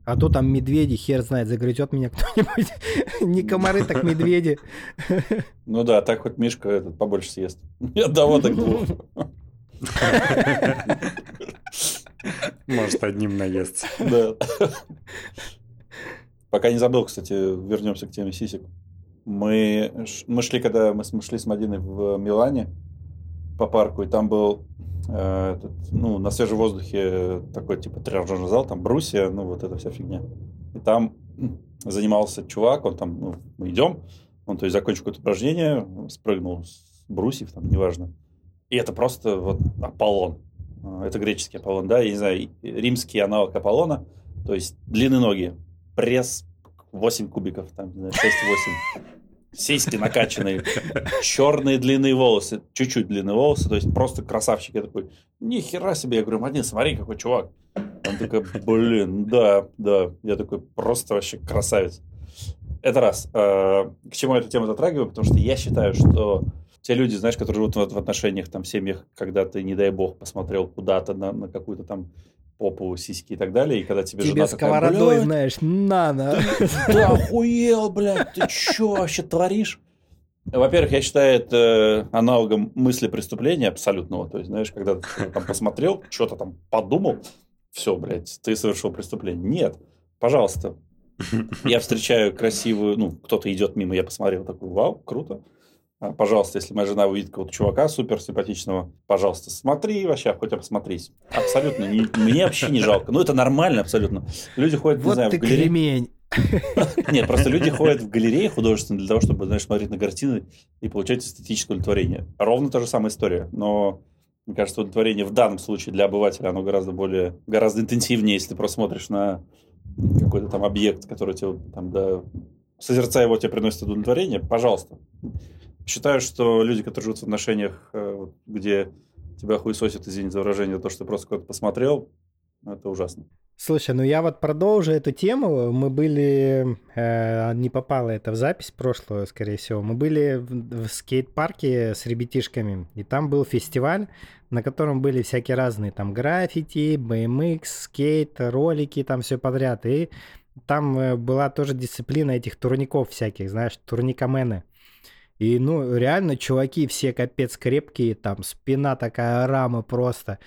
А то там медведи, хер знает, загрызет меня [LAUGHS] кто-нибудь. Не комары, так медведи. Ну да, так хоть Мишка этот побольше съест. [LAUGHS] Ни одного так двух. [LAUGHS] Может, одним наестся. Да. Пока не забыл, кстати, вернемся к теме сисек. Мы, мы шли, когда мы, мы шли с Мадиной в Милане по парку, и там был э, этот, ну, на свежем воздухе такой типа тренажерный зал, там брусья, ну, вот эта вся фигня. И там занимался чувак, он там, ну, мы идем, он, то есть, закончил какое-то упражнение, спрыгнул с брусьев, там, неважно, и это просто вот Аполлон. А, это греческий Аполлон, да, я не знаю, римский аналог Аполлона, то есть длинные ноги, пресс 8 кубиков, там, не знаю, 6-8, сиськи накачанные, черные длинные волосы, чуть-чуть длинные волосы, то есть просто красавчик. Я такой, ни хера себе, я говорю, Мадин, смотри, какой чувак. Он такой, блин, да, да. Я такой, просто вообще красавец. Это раз. А, к чему я эту тему затрагиваю? Потому что я считаю, что те люди, знаешь, которые живут в, в отношениях, там, в семьях, когда ты, не дай бог, посмотрел куда-то на, на какую-то там попу, сиськи и так далее, и когда тебе, тебе жена сковородой, такая, знаешь, на, на. Ты охуел, блядь, ты что вообще творишь? Во-первых, я считаю это аналогом мысли преступления абсолютного. То есть, знаешь, когда ты там посмотрел, что-то там подумал, все, блядь, ты совершил преступление. Нет, пожалуйста. Я встречаю красивую, ну, кто-то идет мимо, я посмотрел, такой, вау, круто. А, пожалуйста, если моя жена увидит какого-то чувака супер симпатичного, пожалуйста, смотри вообще, хоть обсмотрись. Абсолютно, не, мне вообще не жалко. Ну, это нормально абсолютно. Люди ходят, вот не знаю, ты в галерее. Кремень. [LAUGHS] Нет, просто люди ходят в галереи художественные для того, чтобы, знаешь, смотреть на картины и получать эстетическое удовлетворение. Ровно та же самая история, но мне кажется, удовлетворение в данном случае для обывателя, оно гораздо более, гораздо интенсивнее, если ты просто смотришь на какой-то там объект, который тебе там, да, созерцая его, тебе приносит удовлетворение, пожалуйста. Считаю, что люди, которые живут в отношениях, э, где тебя хуесосят, извините за выражение, то, что ты просто куда-то посмотрел, это ужасно. Слушай, ну я вот продолжу эту тему. Мы были, э, не попало это в запись прошлую, скорее всего. Мы были в, в скейт-парке с ребятишками, и там был фестиваль, на котором были всякие разные там граффити, BMX, скейт, ролики, там все подряд. И там э, была тоже дисциплина этих турников всяких, знаешь, турникомены. И, ну, реально, чуваки все капец крепкие, там спина такая рама просто.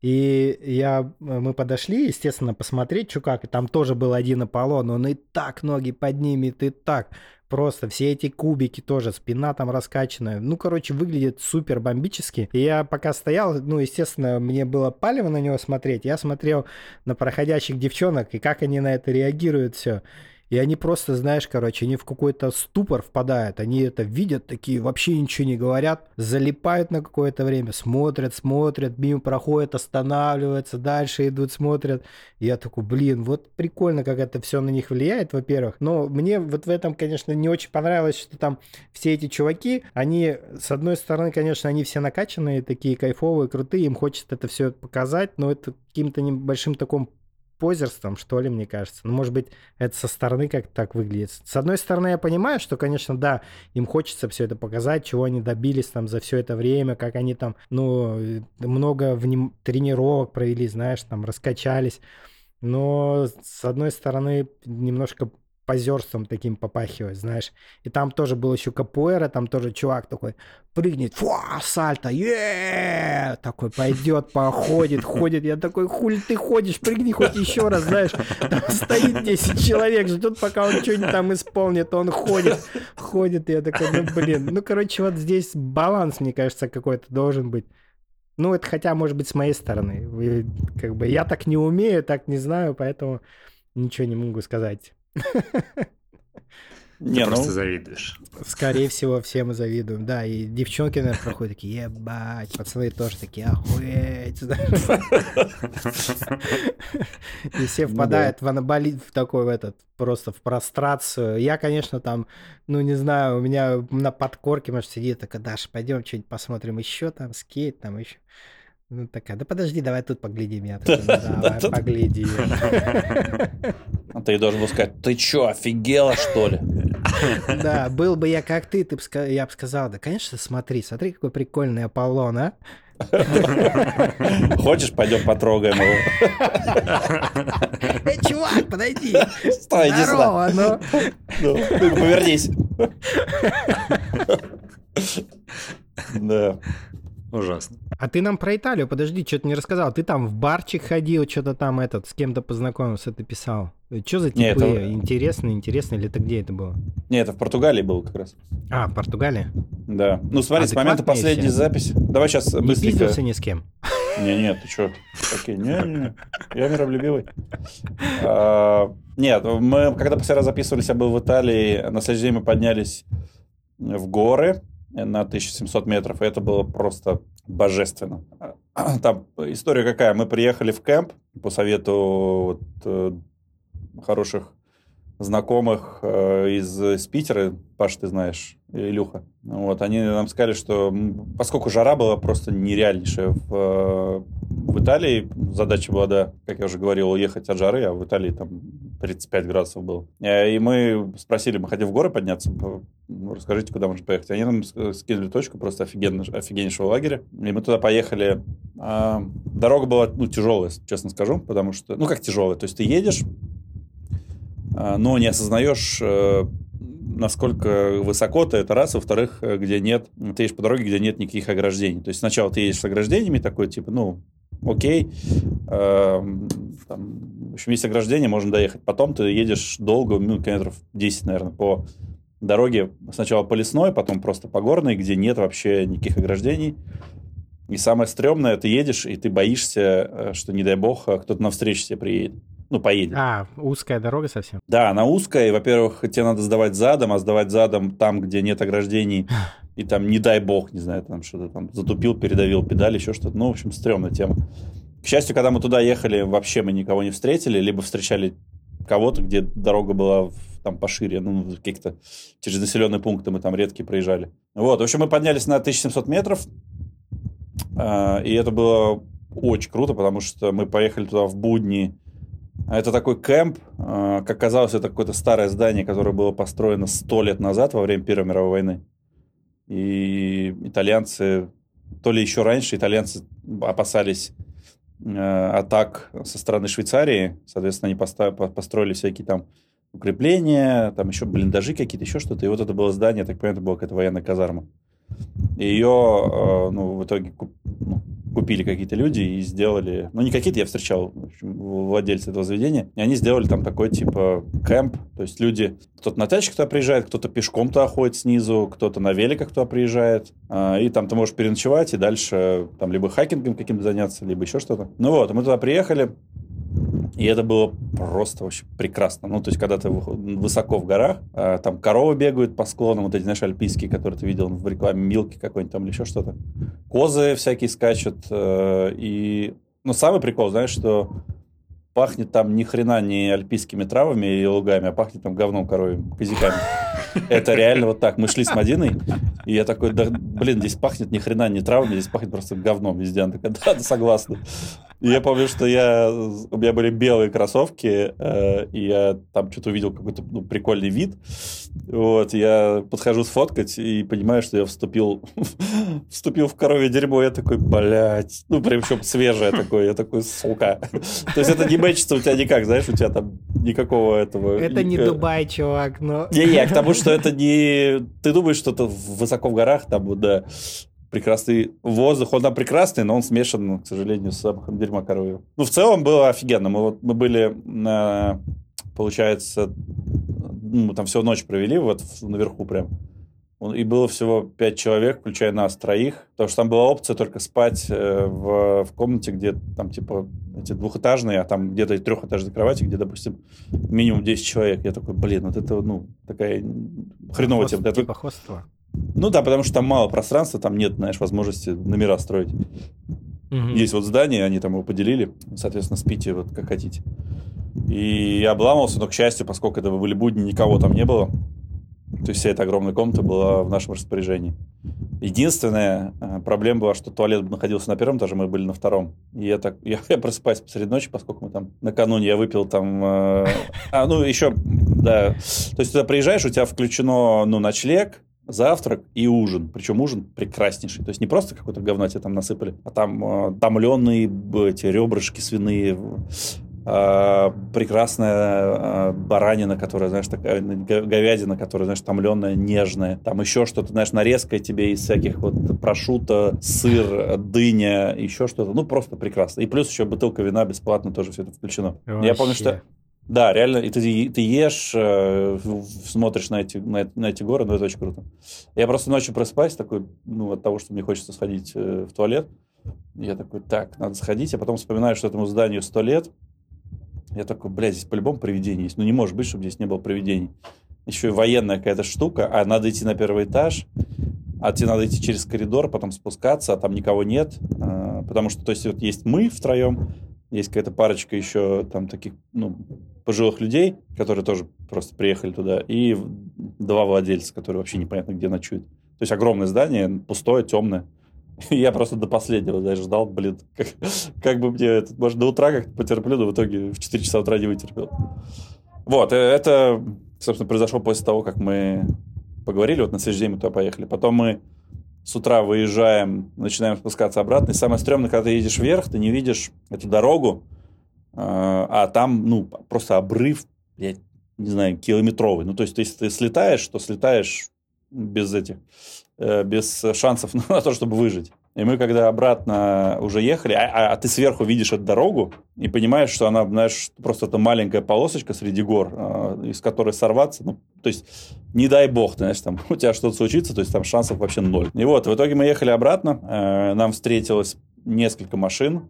И я, мы подошли, естественно, посмотреть, что как. И там тоже был один Аполлон, он и так ноги поднимет, и так. Просто все эти кубики тоже, спина там раскачанная. Ну, короче, выглядит супер бомбически. И я пока стоял, ну, естественно, мне было палево на него смотреть. Я смотрел на проходящих девчонок и как они на это реагируют все. И они просто, знаешь, короче, они в какой-то ступор впадают. Они это видят, такие вообще ничего не говорят, залипают на какое-то время, смотрят, смотрят, мимо проходят, останавливаются, дальше идут, смотрят. И я такой, блин, вот прикольно, как это все на них влияет, во-первых. Но мне вот в этом, конечно, не очень понравилось, что там все эти чуваки, они, с одной стороны, конечно, они все накачанные, такие кайфовые, крутые, им хочется это все показать, но это каким-то небольшим таком позерством, что ли, мне кажется. Ну, может быть, это со стороны как-то так выглядит. С одной стороны, я понимаю, что, конечно, да, им хочется все это показать, чего они добились там за все это время, как они там, ну, много вним... тренировок провели, знаешь, там, раскачались. Но, с одной стороны, немножко позерством таким попахивать, знаешь. И там тоже был еще капуэра, там тоже чувак такой прыгнет, фу, сальто, е такой пойдет, походит, ходит. Я такой, хуль ты ходишь, прыгни хоть еще раз, знаешь. Там стоит 10 человек, ждут, пока он что-нибудь там исполнит, он ходит, ходит. Я такой, ну блин. Ну, короче, вот здесь баланс, мне кажется, какой-то должен быть. Ну, это хотя, может быть, с моей стороны. Как бы я так не умею, так не знаю, поэтому ничего не могу сказать. Не, Ты ну... просто завидуешь. Скорее всего, все мы завидуем. Да, и девчонки, наверное, проходят такие, ебать, пацаны тоже такие, охуеть. И все ну впадают в анаболит, в такой, в этот, просто в прострацию. Я, конечно, там, ну, не знаю, у меня на подкорке, может, сидит, такая, Даша, пойдем что-нибудь посмотрим еще, там, скейт, там еще. Ну, такая, да подожди, давай тут поглядим. Я такой, ну, [LAUGHS] давай, погляди. [LAUGHS] А ты должен был сказать, ты чё, офигела, что ли? [LAUGHS] Да, был бы я как ты, ты б, я бы сказал, да, конечно, смотри, смотри, какой прикольный Аполлон, а? Хочешь, пойдем потрогаем его? Эй, чувак, подойди. Стой, сюда. Ну. ну, повернись. Да. Ужасно. А ты нам про Италию, подожди, что-то не рассказал. Ты там в барчик ходил, что-то там этот, с кем-то познакомился, ты писал. Что за типы? Не, это... Интересно, интересно, или это где это было? Не, это в Португалии было как раз. А, в Португалии? Да. Ну, смотри, с момента последней все. записи. Давай сейчас не быстренько... Не пиздился ни с кем? Не, нет, ты что? Окей, не, не, не. Я миролюбивый. А, нет, мы, когда последний раз записывались, я был в Италии, на следующий день мы поднялись в горы, на 1700 метров, и это было просто божественно. [CLEARS THROAT] Там история какая? Мы приехали в кемп по совету вот, э, хороших знакомых э, из, из Питера, Паш, ты знаешь, Илюха. Вот, они нам сказали, что поскольку жара была просто нереальнейшая в, в Италии, задача была, да, как я уже говорил, уехать от жары, а в Италии там 35 градусов было. Э, и мы спросили, мы хотим в горы подняться, расскажите, куда можно поехать. Они нам скинули точку просто офигенно, офигеннейшего лагеря. И мы туда поехали. А, дорога была ну, тяжелая, честно скажу, потому что, ну как тяжелая, то есть ты едешь, а, но не осознаешь, э, насколько высоко ты, это раз, во-вторых, э, где нет, ты едешь по дороге, где нет никаких ограждений. То есть сначала ты едешь с ограждениями, такой, типа, ну, окей, э, там, в общем, есть ограждение, можно доехать. Потом ты едешь долго, минут километров 10, наверное, по дороге, сначала по лесной, потом просто по горной, где нет вообще никаких ограждений. И самое стрёмное, ты едешь, и ты боишься, что, не дай бог, кто-то навстречу тебе приедет ну, поедет. А, узкая дорога совсем? Да, она узкая, и, во-первых, тебе надо сдавать задом, а сдавать задом там, где нет ограждений, и там, не дай бог, не знаю, там что-то там затупил, передавил педаль, еще что-то. Ну, в общем, стрёмная тема. К счастью, когда мы туда ехали, вообще мы никого не встретили, либо встречали кого-то, где дорога была там пошире, ну, каких-то через населенные пункты мы там редкие проезжали. Вот, в общем, мы поднялись на 1700 метров, а, и это было очень круто, потому что мы поехали туда в будни, это такой кемп. А, как казалось, это какое-то старое здание, которое было построено сто лет назад, во время Первой мировой войны. И итальянцы, то ли еще раньше, итальянцы опасались э, атак со стороны Швейцарии. Соответственно, они построили всякие там укрепления, там еще блиндажи какие-то, еще что-то. И вот это было здание, так понимаю, это была какая-то военная казарма. И ее, э, ну, в итоге ну, купили какие-то люди и сделали... Ну, не какие-то, я встречал владельца этого заведения. И они сделали там такой, типа, кемп. То есть люди... Кто-то на тачке туда приезжает, кто-то пешком туда ходит снизу, кто-то на великах туда приезжает. А, И там ты можешь переночевать и дальше там либо хакингом каким-то заняться, либо еще что-то. Ну вот, мы туда приехали, и это было просто вообще прекрасно. Ну, то есть, когда ты вы- высоко в горах, а, там коровы бегают по склонам, вот эти, знаешь, альпийские, которые ты видел в рекламе Милки какой-нибудь там или еще что-то. Козы всякие скачут. э, И, ну, самый прикол, знаешь, что пахнет там ни хрена не альпийскими травами и лугами, а пахнет там говном коровьим, козяками. Это реально вот так. Мы шли с Мадиной, и я такой, да, блин, здесь пахнет ни хрена не травами, здесь пахнет просто говном везде. Она такая, да, да, согласна. И я помню, что я, у меня были белые кроссовки, э, и я там что-то увидел какой-то ну, прикольный вид. Вот, я подхожу сфоткать и понимаю, что я вступил, [LAUGHS] вступил в коровье дерьмо. Я такой, блядь, ну, причем свежее такое. Я такой, сука. [LAUGHS] То есть это не мэчится у тебя никак, знаешь, у тебя там никакого этого... Это не э, Дубай, чувак, но... не-не, к тому, что это не... Ты думаешь, что это высоко в горах, там, да, прекрасный воздух. Он там прекрасный, но он смешан, к сожалению, с запахом дерьма коровьего. Ну, в целом было офигенно. Мы, вот, мы были, на, получается, ну, там всю ночь провели, вот наверху прям. И было всего пять человек, включая нас троих. Потому что там была опция только спать э, в, в комнате, где там типа эти двухэтажные, а там где-то и трехэтажные кровати, где, допустим, минимум 10 человек. Я такой, блин, вот это, ну, такая хреновая Хост- тема. Типа хостела. ну да, потому что там мало пространства, там нет, знаешь, возможности номера строить. Мгм. Есть вот здание, они там его поделили, соответственно, спите вот как хотите. И я обламывался, но, к счастью, поскольку это были будни, никого там не было. То есть вся эта огромная комната была в нашем распоряжении. Единственная э, проблема была, что туалет находился на первом этаже, мы были на втором. И я так, я, я просыпаюсь [LAUGHS] посреди ночи, поскольку мы там накануне я выпил там... э, а, ну, еще, да. То есть туда приезжаешь, у тебя включено, ну, ночлег, завтрак и ужин. Причем ужин прекраснейший. То есть не просто какое-то говно тебе там насыпали, а там э, томленые эти ребрышки свиные, э, прекрасная э, баранина, которая, знаешь, такая говядина, которая, знаешь, томленая, нежная. Там еще что-то, знаешь, нарезка тебе из всяких вот прошута, сыр, дыня, еще что-то. Ну, просто прекрасно. И плюс еще бутылка вина бесплатно тоже все это включено. Я помню, что Вообще. да, реально, и ты, ты ешь, э, смотришь на эти, на, на эти горы, но это очень круто. Я просто ночью просыпаюсь такой, ну, от того, что мне хочется сходить э, в туалет. Я такой, так, надо сходить, а потом вспоминаю, что этому зданию 100 лет. Я такой, блядь, здесь по-любому привидение есть. Ну, не может быть, чтобы здесь не было привидений. Еще и военная какая-то штука, а надо идти на первый этаж, а тебе надо идти через коридор, потом спускаться, а там никого нет. А, Потому что, то есть, вот есть мы втроем, есть какая-то парочка еще там таких, ну, пожилых людей, которые тоже просто приехали туда, и два владельца, которые вообще непонятно где ночуют. То есть огромное здание, пустое, темное. [LAUGHS] Я просто до последнего, знаешь, ждал, блин, [LAUGHS] как, как бы мне это, может, до утра как-то потерплю, но в итоге в 4 часа утра не вытерпел. Вот, э, это, собственно, произошло после того, как мы поговорили, вот на следующий день мы туда поехали. Потом мы с утра выезжаем, начинаем спускаться обратно. И самое стрёмное, когда ты едешь вверх, ты не видишь эту дорогу, э, а там, ну, просто обрыв, я не знаю, километровый. Ну, то есть, если ты слетаешь, то слетаешь без этих, э, без шансов [LAUGHS] на то, чтобы выжить. И мы, когда обратно уже ехали, а, а- а ты сверху видишь эту дорогу и понимаешь, что она, знаешь, просто это маленькая полосочка среди гор, э, из которой сорваться, ну, то есть, не дай бог, ты знаешь, там [LAUGHS] у тебя что-то случится, то есть там шансов вообще ноль. И вот, в итоге мы ехали обратно, э, нам встретилось несколько машин,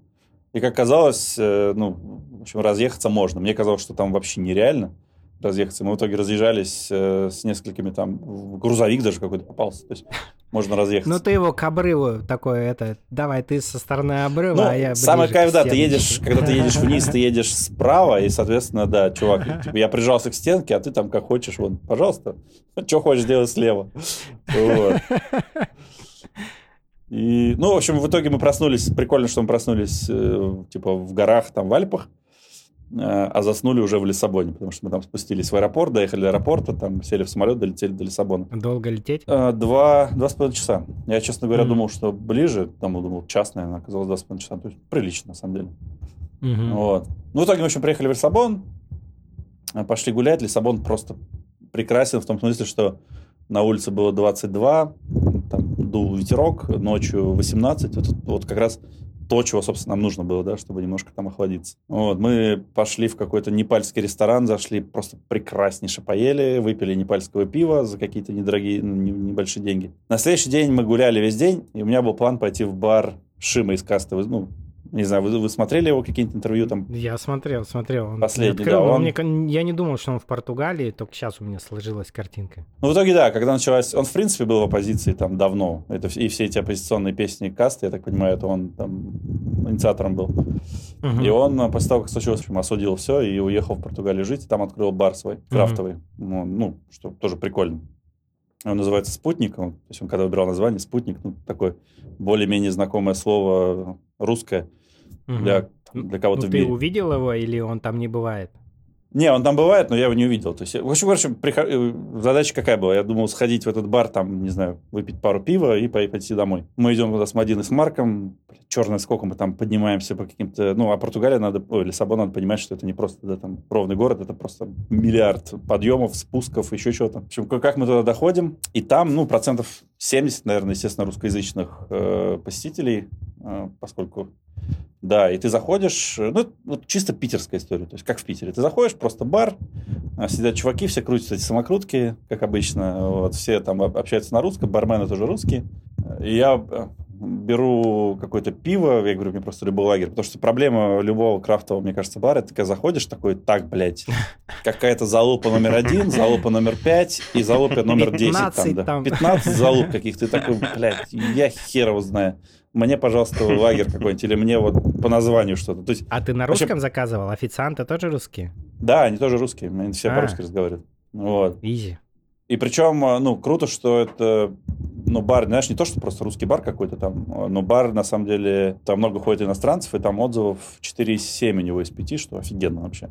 и как казалось, э, ну, в общем, разъехаться можно. Мне казалось, что там вообще нереально разъехаться. Мы в итоге разъезжались э, с несколькими там, грузовик даже какой-то попался, то есть можно разъехаться. Ну ты его к обрыву такой, это, давай ты со стороны обрыва, Ну, а я самое кайф, да, ты едешь, когда ты едешь вниз, ты едешь справа, и, соответственно, да, чувак, [LAUGHS] типа, я прижался к стенке, а ты там как хочешь, вон, пожалуйста, [LAUGHS] что хочешь делать слева. Вот. И, ну, в общем, в итоге мы проснулись, прикольно, что мы проснулись, э, типа, в горах, там, в Альпах, а заснули уже в Лиссабоне, потому что мы там спустились в аэропорт, доехали до аэропорта, там сели в самолет, долетели до Лиссабона. Долго лететь? Э, Два, два с половиной часа. Я, честно говоря, Мгм. думал, что ближе, там думал, час, наверное, оказалось два с половиной часа. То есть прилично, на самом деле. Мгм. Вот. Ну, в итоге мы еще приехали в Лиссабон, э, пошли гулять. Лиссабон просто прекрасен в том смысле, что на улице было 22, там дул ветерок, ночью 18. Вот, вот как раз то, чего, собственно, нам нужно было, да, чтобы немножко там охладиться. Вот, мы пошли в какой-то непальский ресторан, зашли, просто прекраснейше поели, выпили непальского пива за какие-то недорогие, ну, не- небольшие деньги. На следующий день мы гуляли весь день, и у меня был план пойти в бар Шима из касты. Вы, Ну, не знаю, вы, вы смотрели его какие-нибудь интервью там? Я смотрел, смотрел. Он Последний, открыл, да, он- мне я не думал, что он в Португалии, только сейчас у меня сложилась картинка. Ну, в итоге, да, когда началась... Он, в принципе, был в оппозиции там давно. Это, и все эти оппозиционные песни касты, я так понимаю, это он там инициатором был. Мгм. И он, э, после того, как случилось, осудил все и уехал в Португалию жить, и там открыл бар свой, крафтовый. Ну, ну, что тоже прикольно. Он называется «Спутник». Он- то есть он, когда выбирал название, «Спутник», ну, такое более-менее знакомое слово русское Мгм. для, для кого-то Ну, в ты мире. увидел его или он там не бывает? Не, он там бывает, но я его не увидел. То есть, в общем, короче, прихо- э, задача какая была? Я думал сходить в этот бар, там, не знаю, выпить пару пива и пой- пойти домой. Мы идем туда с Мадиной с Марком, черное сколько мы там поднимаемся по каким-то... Ну, а Португалия надо... Ой, Лиссабон надо понимать, что это не просто да, там ровный город, это просто миллиард подъемов, спусков, еще чего-то. В общем, как мы туда доходим, и там, ну, процентов 70, наверное, естественно, русскоязычных э, посетителей, поскольку да, и ты заходишь, э, ну, вот чисто питерская история, то есть как в Питере. Ты заходишь, просто бар, а, сидят чуваки, все крутят эти самокрутки, как обычно, вот, все там об- общаются на русском, бармены тоже русские. И я э, беру какое-то пиво, я говорю, мне просто любой лагерь, потому что проблема любого крафтового, мне кажется, бара, это когда заходишь такой, так, блядь, какая-то залупа номер один, залупа номер пять и залупа номер 10 там, 15 да. там. 15 залуп каких-то, и такой, блядь, я хер его знаю. Мне, пожалуйста, лагерь какой-нибудь, или мне вот по названию что-то. То есть, А ты на Вообще- русском заказывал? Официанты тоже русские? да, они тоже русские, они все А. по-русски разговаривают. Вот. Изи. И причем, э, ну, круто, что это, ну, бар, знаешь, не то, что просто русский бар какой-то там, э, но бар, на самом деле, там много ходит иностранцев, и там отзывов 4,7 у него из 5, что офигенно вообще.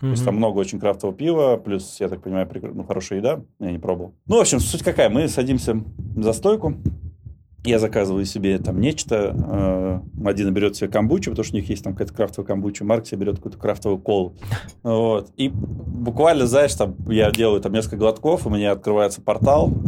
То есть там много очень крафтового пива, плюс, я так понимаю, прик- ну, хорошая еда. Я не пробовал. Ну, в общем, суть какая. Мы садимся за стойку. Я заказываю себе там нечто. э, Мадина берет себе камбучу, потому что у них есть там какая-то крафтовая камбуча. Марк себе берет какую-то крафтовую колу. Вот. И буквально, знаешь, там я делаю там несколько глотков, у меня открывается портал, э,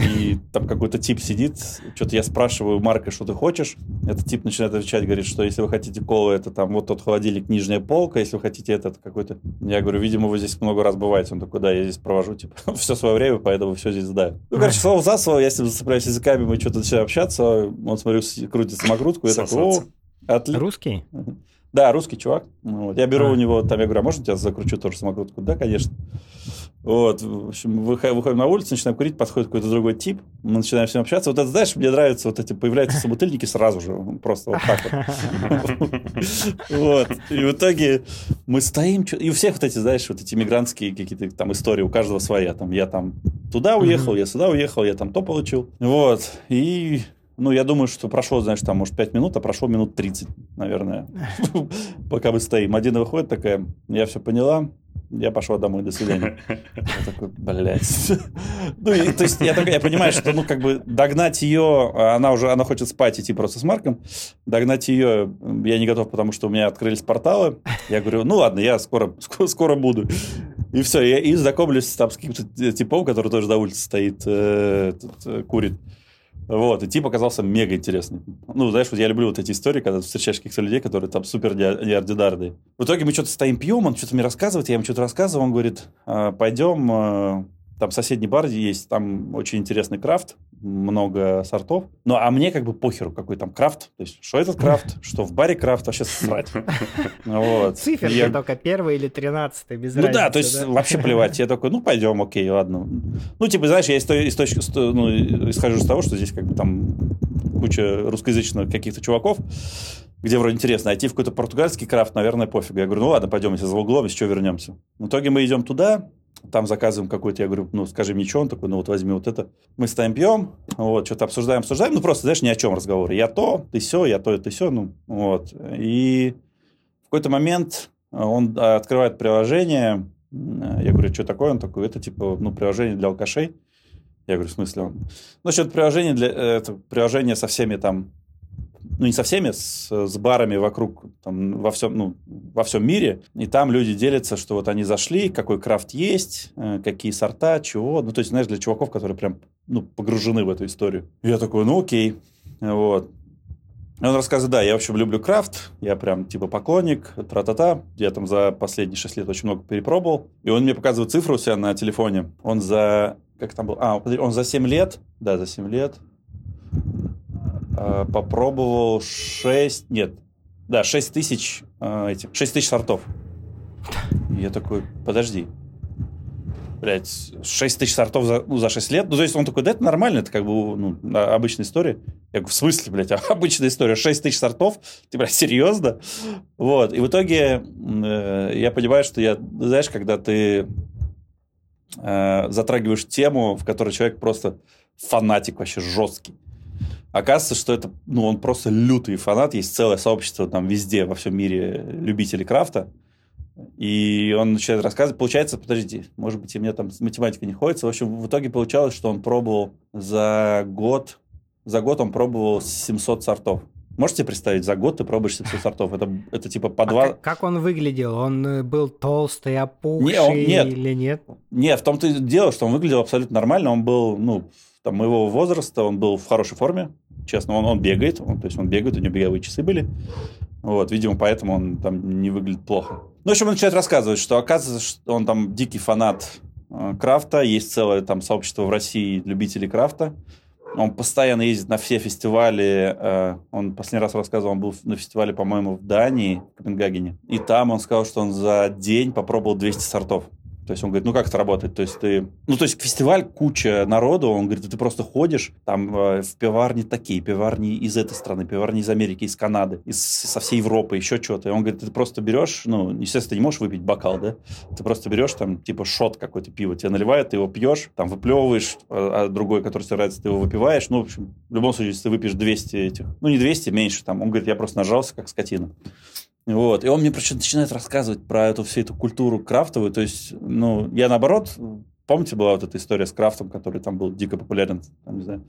и там какой-то тип сидит. Что-то я спрашиваю Марка, что ты хочешь. Этот тип начинает отвечать, говорит, что если вы хотите колу, это там вот тот холодильник, нижняя полка, если вы хотите это, это какой-то... Я говорю, видимо, вы здесь много раз бываете. Он такой, да, я здесь провожу, типа, [LAUGHS] все свое время, поэтому все здесь знаю. Ну, короче, слово за слово, я с ним зацепляюсь языками, мы что-то начинаем общаться, он, смотрю, крутит самокрутку, я такой, о, отлично. Русский? Да, русский чувак. Ну, Вот. Я беру А. у него, там, я говорю, а можно тебя закручу тоже самокрутку? Да, конечно. Вот, в общем, выхо- выходим на улицу, начинаем курить, подходит какой-то другой тип, мы начинаем с ним общаться. Вот это, знаешь, мне нравится, вот эти появляются собутыльники сразу же, просто вот так вот. Вот. И в итоге мы стоим, и у всех вот эти, знаешь, вот эти мигрантские какие-то там истории, у каждого своя. Там я там туда уехал, я сюда уехал, я там то получил. Вот. И ну, я думаю, что прошло, знаешь, там, может, 5 минут, а прошло минут 30, наверное, [LAUGHS] пока мы стоим. Мадина выходит такая, я все поняла, я пошла домой, до свидания. Я такой, блядь. [LAUGHS] Ну, и, то есть я, такой- я понимаю, что, ну, как бы догнать ее, она уже, она хочет спать, идти просто с Марком, догнать ее я не готов, потому что у меня открылись порталы. Я говорю, ну, ладно, я скоро, скоро, скоро буду. И все, я и знакомлюсь там с каким-то типом, который тоже на улице стоит, э, тут, э, курит. Вот, и тип оказался мега интересный. Ну, знаешь, вот я люблю вот эти истории, когда ты встречаешь каких-то людей, которые там супер неор- неординарные. В итоге мы что-то стоим, пьем, он что-то мне рассказывает, я ему что-то рассказываю, он говорит, «А, пойдем, э, там соседний бар есть, там очень интересный крафт, много сортов. Ну, а мне как бы похеру, какой там крафт. То есть, что этот крафт, [LAUGHS] что в баре крафт, вообще срать. [LAUGHS] Вот. Циферки Я- только первый или тринадцатый, без ну разницы. да, то есть вообще плевать. Я такой, ну пойдем, окей, ладно. Ну, типа, знаешь, я из, той- из точки, ну, исхожу из того, что здесь как бы там куча русскоязычных каких-то чуваков, где вроде интересно, идти в какой-то португальский крафт, наверное, пофиг. Я говорю, ну ладно, пойдем, если за углом, если что, вернемся. В итоге мы идем туда, там заказываем какой-то, я говорю, ну, скажи мне, что он такой, ну, вот возьми вот это. Мы стоим, пьем, вот, что-то обсуждаем, обсуждаем, ну, просто, знаешь, ни о чем разговоры. Я то, ты все, я то, ты все, ну, вот. И в какой-то момент Он а, открывает приложение. М, Я говорю, что такое? Он такой, это типа, ну, приложение для алкашей. Я говорю, в смысле он? Ну, что это приложение для... э, Это приложение со всеми там... Ну, не со всеми, с, с барами вокруг, там, во всем, ну, во всем мире. И там люди делятся, что вот они зашли, какой крафт есть, э, какие сорта, чего. Ну, то есть, знаешь, для чуваков, которые прям, ну, погружены в эту историю. Я такой, ну, окей. Вот. И он рассказывает, да, я, в общем, люблю крафт, я прям, типа, поклонник, тра-та-та. Я там за последние 6 лет очень много перепробовал. И он мне показывает цифру у себя на телефоне. Он за... Как там был? А, он за 7 лет, да, за 7 лет попробовал 6... Нет, да, 6 тысяч, э, этих, 6 тысяч сортов. Я такой, подожди, блядь, 6 тысяч сортов за, ну, за 6 лет. Ну, то есть он такой, да, это нормально, это как бы ну, обычная история. Я говорю, в смысле, блядь, [LAUGHS] обычная история, 6 тысяч сортов? Ты, блядь, серьезно? Вот, и в итоге э, я понимаю, что я, знаешь, когда ты э, затрагиваешь тему, в которой человек просто фанатик вообще жесткий. Оказывается, что это, ну, он просто лютый фанат. Есть целое сообщество там везде, во всем мире любителей крафта. И он начинает рассказывать. Получается, подождите, может быть, и мне там математика не ходится. В общем, в итоге получалось, что он пробовал за год, за год он пробовал 700 сортов. Можете представить, за год ты пробуешь 700 сортов? Это, это типа по А два... как, как он выглядел? Он э, был толстый, опухший Не, он- нет. или нет? Не, в том-то и дело, что он выглядел абсолютно нормально. Он был, ну, там, моего возраста, он был в хорошей форме. Честно, он, он бегает, он, то есть он бегает, у него беговые часы были. Вот, видимо, поэтому он там не выглядит плохо. Ну, в общем, он начинает рассказывать, что оказывается, что он там дикий фанат э, крафта, есть целое там сообщество в России любителей крафта. Он постоянно ездит на все фестивали. э, Он последний раз рассказывал, он был на фестивале, по-моему, в Дании, в Копенгагене. И там он сказал, что он за день попробовал 200 сортов. То есть он говорит, ну как это работает? То есть ты... Ну, то есть фестиваль, куча народу, он говорит, ты просто ходишь, там э, в пиварне такие, пиварни из этой страны, пиварни из Америки, из Канады, из, со всей Европы, еще что-то. И он говорит, ты просто берешь, ну, естественно, ты не можешь выпить бокал, да? Ты просто берешь там, типа, шот какой-то пива, тебе наливают, ты его пьешь, там выплевываешь, а а другой, который нравится, ты его выпиваешь. Ну, в общем, в любом случае, если ты выпьешь 200 этих, ну, не 200, меньше, там, он говорит, я просто нажался, как скотина. Вот. И он мне причем начинает рассказывать про эту всю эту культуру крафтовую. То есть, ну, я наоборот, помните, была вот эта история с крафтом, который там был дико популярен, там, не знаю,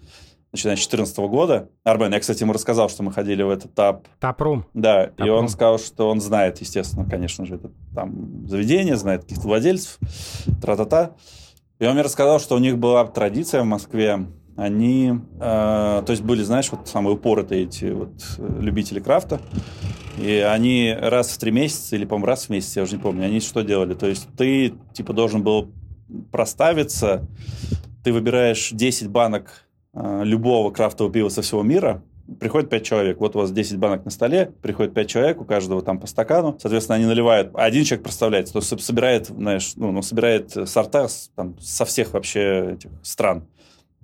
начиная с 2014 года. Армен, я, кстати, ему рассказал, что мы ходили в этот тап. Тапрум. Да, и Тапрум. он сказал, что он знает, естественно, конечно же, это там заведение, знает каких-то владельцев, тра-та-та. И он мне рассказал, что у них была традиция в Москве, они, э, то есть были, знаешь, вот самые упоротые эти вот э, любители крафта, и они раз в три месяца, или, по-моему, раз в месяц, я уже не помню, они что делали? То есть ты, типа, должен был проставиться, ты выбираешь 10 банок э, любого крафтового пива со всего мира, приходит 5 человек, вот у вас 10 банок на столе, приходит 5 человек, у каждого там по стакану, соответственно, они наливают, а один человек проставляется, то есть собирает, знаешь, ну, ну, собирает сорта там, со всех вообще этих стран.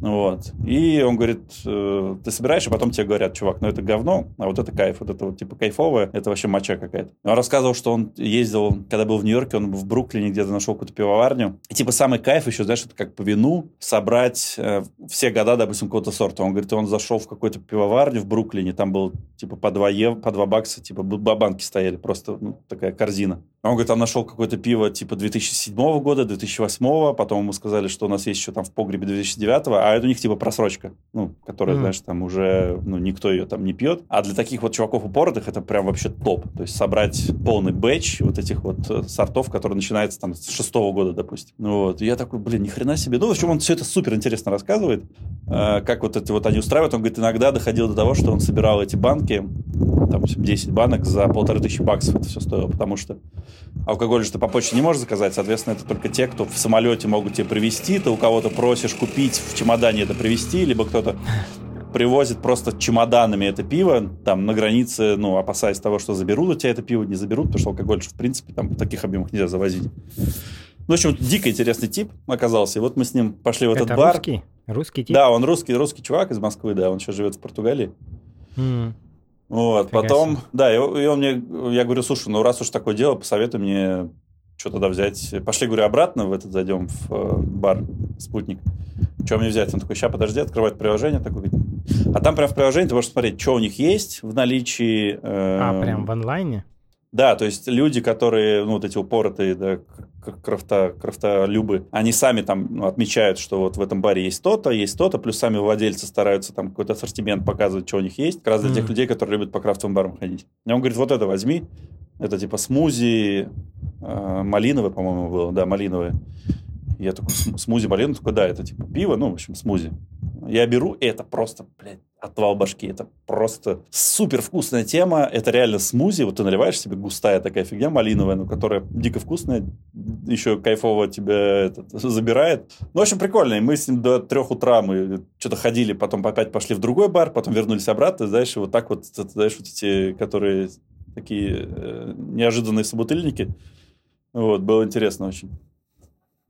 Вот. И он говорит, э, ты собираешь, и потом тебе говорят, чувак, ну это говно, а вот это кайф, вот это вот типа кайфовое, это вообще моча какая-то. Он рассказывал, что он ездил, когда был в Нью-Йорке, он в Бруклине где-то нашел какую-то пивоварню. И типа самый кайф еще, знаешь, это как по вину собрать э, все года, допустим, какого-то сорта. Он говорит, он зашел в какую-то пивоварню в Бруклине, там был типа по 2, ев, по 2 бакса, типа б- банки стояли, просто ну, такая корзина. Он говорит, там нашел какое-то пиво типа 2007 года, 2008, потом ему сказали, что у нас есть еще там в погребе 2009, а это у них типа просрочка, ну, которая, Мгм. знаешь, там уже, ну, никто ее там не пьет. А для таких вот чуваков упоротых это прям вообще топ. То есть собрать полный бэч вот этих вот э, сортов, которые начинаются там с шестого года, допустим. Ну Вот. И я такой, блин, ни хрена себе. Ну, в общем, он все это супер интересно рассказывает, э, как вот это вот они устраивают. Он говорит, иногда доходило до того, что он собирал эти банки, там, в общем, 10 банок за полторы тысячи баксов это все стоило, потому что алкоголь же ты по почте не можешь заказать, соответственно, это только те, кто в самолете могут тебе привезти, ты у кого-то просишь купить в чемодане это привезти, либо кто-то привозит просто чемоданами это пиво, там, на границе, ну, опасаясь того, что заберут у тебя это пиво, не заберут, потому что алкоголь, в принципе, там в таких объемах нельзя завозить. Ну, в общем, дико интересный тип оказался, и вот мы с ним пошли в этот Это бар. русский? Русский тип? Да, он русский, русский чувак из Москвы, да, он сейчас живет в Португалии. М. Вот, Фига потом, себе. да, и, и он мне, я говорю, слушай, ну раз уж такое дело, посоветуй мне, что тогда взять. Пошли, говорю, обратно в этот зайдем в э, бар «Спутник». Что мне взять? Он такой, ща, подожди, открывает приложение. Такой, а там прям в приложении ты можешь смотреть, что у них есть в наличии. А, прям в онлайне? Да, то есть люди, которые, ну, вот эти упоротые, да, крафта, крафтолюбы, они сами там ну, отмечают, что вот в этом баре есть то-то, есть то-то, плюс сами владельцы стараются там какой-то ассортимент показывать, что у них есть, как раз для тех Мгм. людей, которые любят по крафтовым барам ходить. И он говорит, вот это возьми, это типа смузи, э, малиновое, по-моему, было, да, малиновое. Я такой, «См- смузи малиновое, такой, да, это типа пиво, ну, в общем, смузи. Я беру, и это просто, блядь, отвал башки. Это просто супер вкусная тема. Это реально смузи. Вот ты наливаешь себе густая такая фигня малиновая, ну, которая дико вкусная, еще кайфово тебя этот, забирает. Ну, в общем, прикольно. И мы с ним до трех утра мы что-то ходили, потом опять пошли в другой бар, потом вернулись обратно, знаешь, и вот так вот, знаешь, вот эти, которые такие э, неожиданные собутыльники. Вот, было интересно очень.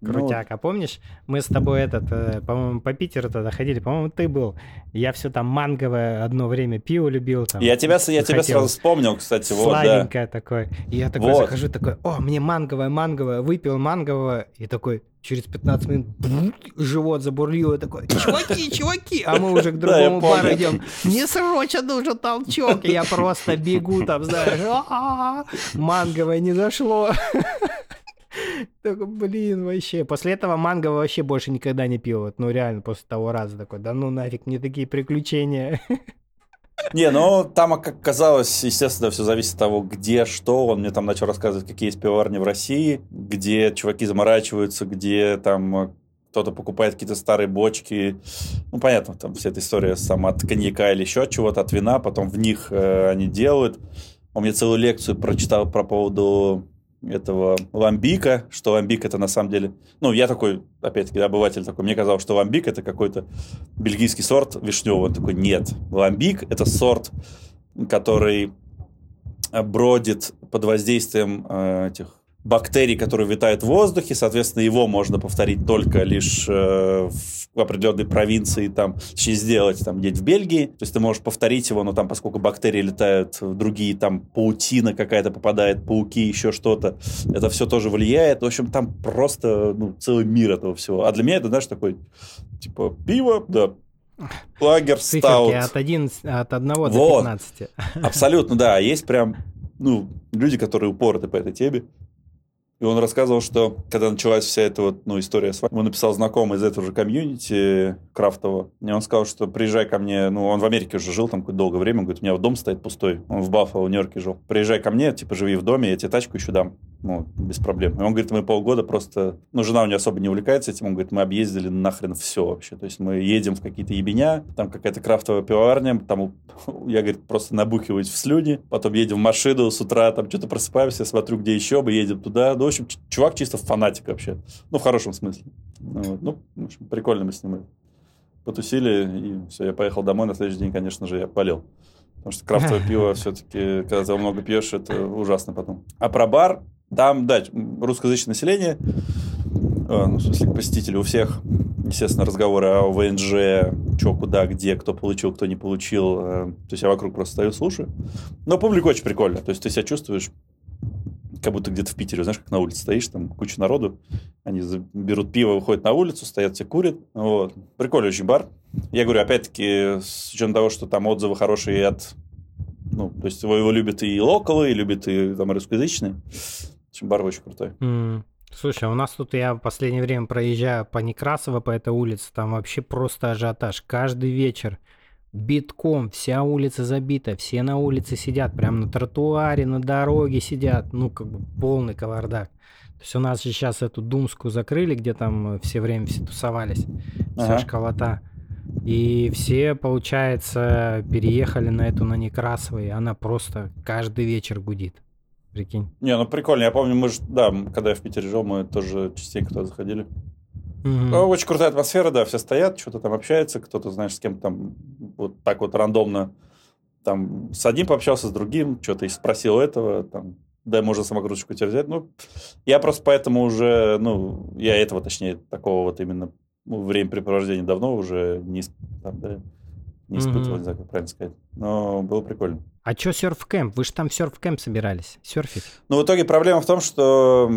Ну, Крутяк, а помнишь, мы с тобой этот, э, по-моему, по Питеру тогда ходили, по-моему, ты был. Я все там манговое одно время пиво любил. Там, я тебя, я тебя сразу вспомнил, кстати, вот, да. Сладенькое такое. И я такой Вот. захожу, такой, о, мне манговое, манговое, выпил манговое, и такой через 15 минут бум, живот забурлил, и такой, чуваки, [LAUGHS] чуваки, а мы уже к Да, другому бару помню. идем, мне срочно нужен толчок, и я просто бегу там, знаешь, «А-а-а, манговое не зашло. [LAUGHS] Такой, блин, вообще. После этого манго вообще больше никогда не пил. Вот, ну, реально, после того раза такой, да ну нафиг, мне такие приключения. Не, ну там, как казалось, естественно, все зависит от того, где, что. Он мне там начал рассказывать, какие есть пивоварни в России, где чуваки заморачиваются, где там э, кто-то покупает какие-то старые бочки. Ну, понятно, там вся эта история сама от коньяка или еще от чего-то, от вина, потом в них э, они делают. Он мне целую лекцию прочитал про поводу этого ламбика, что ламбик это на самом деле... Ну, я такой, опять-таки, обыватель такой, мне казалось, что ламбик это какой-то бельгийский сорт вишневый. Он такой, нет. Ламбик это сорт, который бродит под воздействием э, этих бактерий, которые витают в воздухе, соответственно, его можно повторить только лишь э, в определенной провинции, там, точнее, сделать там где-то в Бельгии, то есть ты можешь повторить его, но там, поскольку бактерии летают другие, там, паутина какая-то попадает, пауки, еще что-то, это все тоже влияет, в общем, там просто, ну, целый мир этого всего, а для меня это, знаешь, такой, типа, пиво, да, лагер, стаут, от, 11, от 1 до Вот. 15. Абсолютно, да. Есть прям, ну, люди, которые упороты по этой теме. И он рассказывал, что когда началась вся эта вот, ну, история с вами, ему написал знакомый из этого же комьюнити крафтового. И он сказал, что приезжай ко мне, ну, он в Америке уже жил там какое-то долгое время, он говорит, у меня дом стоит пустой, он в Баффало, в Нью-Йорке жил. Приезжай ко мне, типа, живи в доме, я тебе тачку еще дам. Ну, без проблем. И он говорит, мы полгода просто... Ну, жена у него особо не увлекается этим. Он говорит, мы объездили нахрен все вообще. То есть мы едем в какие-то ебеня, там какая-то крафтовая пивоварня, там, [LAUGHS] я, говорит, просто набухиваюсь в слюни, потом едем в машину с утра, там что-то просыпаемся, смотрю, где еще, мы едем туда. Ну, общем, чувак чисто фанатик вообще. Ну, в хорошем смысле. Ну, вот. ну в общем, прикольно мы с ним потусили, и все, я поехал домой. На следующий день, конечно же, я болел. Потому что крафтовое [LAUGHS] пиво все-таки, когда ты много пьешь, это ужасно потом. А про бар, там, да, русскоязычное население, э, ну, в смысле, посетители у всех, естественно, разговоры о ВНЖ, что, куда, где, кто получил, кто не получил. э, То есть я вокруг просто стою, слушаю. Но публика очень прикольно. То есть ты себя чувствуешь, как будто где-то в Питере, знаешь, как на улице стоишь, там куча народу, они берут пиво, выходят на улицу, стоят все курят. Вот. Прикольный очень бар. Я говорю, опять-таки, с учетом того, что там отзывы хорошие от... Ну, то есть его, его любят и локалы, и любят и там русскоязычные. В бар очень крутой. М, Слушай, у нас тут я в последнее время проезжаю по Некрасово, по этой улице, там вообще просто ажиотаж. Каждый вечер битком, вся улица забита, все на улице сидят, прям на тротуаре, на дороге сидят, ну, как бы полный кавардак. То есть у нас же сейчас эту Думскую закрыли, где там э, все время все тусовались, вся Ага. школота. И все, получается, переехали на эту, на Некрасово, и она просто каждый вечер гудит. Прикинь. Не, ну прикольно. Я помню, мы же, да, когда я в Питере жил, мы тоже частенько туда заходили. Ну, Очень крутая атмосфера, да, все стоят, что-то там общаются, кто-то, знаешь, с кем там вот так вот рандомно там с одним пообщался, с другим, что-то и спросил этого, там, дай, можно самокруточку тебе взять. Ну, я просто поэтому уже, ну, я этого, точнее, такого вот именно ну, времяпрепровождения давно уже не, там, да, не испытывал, Мгм. не знаю, как правильно сказать. Но было прикольно. А чё серф-кэмп? Вы же там серф-кэмп собирались. Серфить? Ну, в итоге проблема в том, что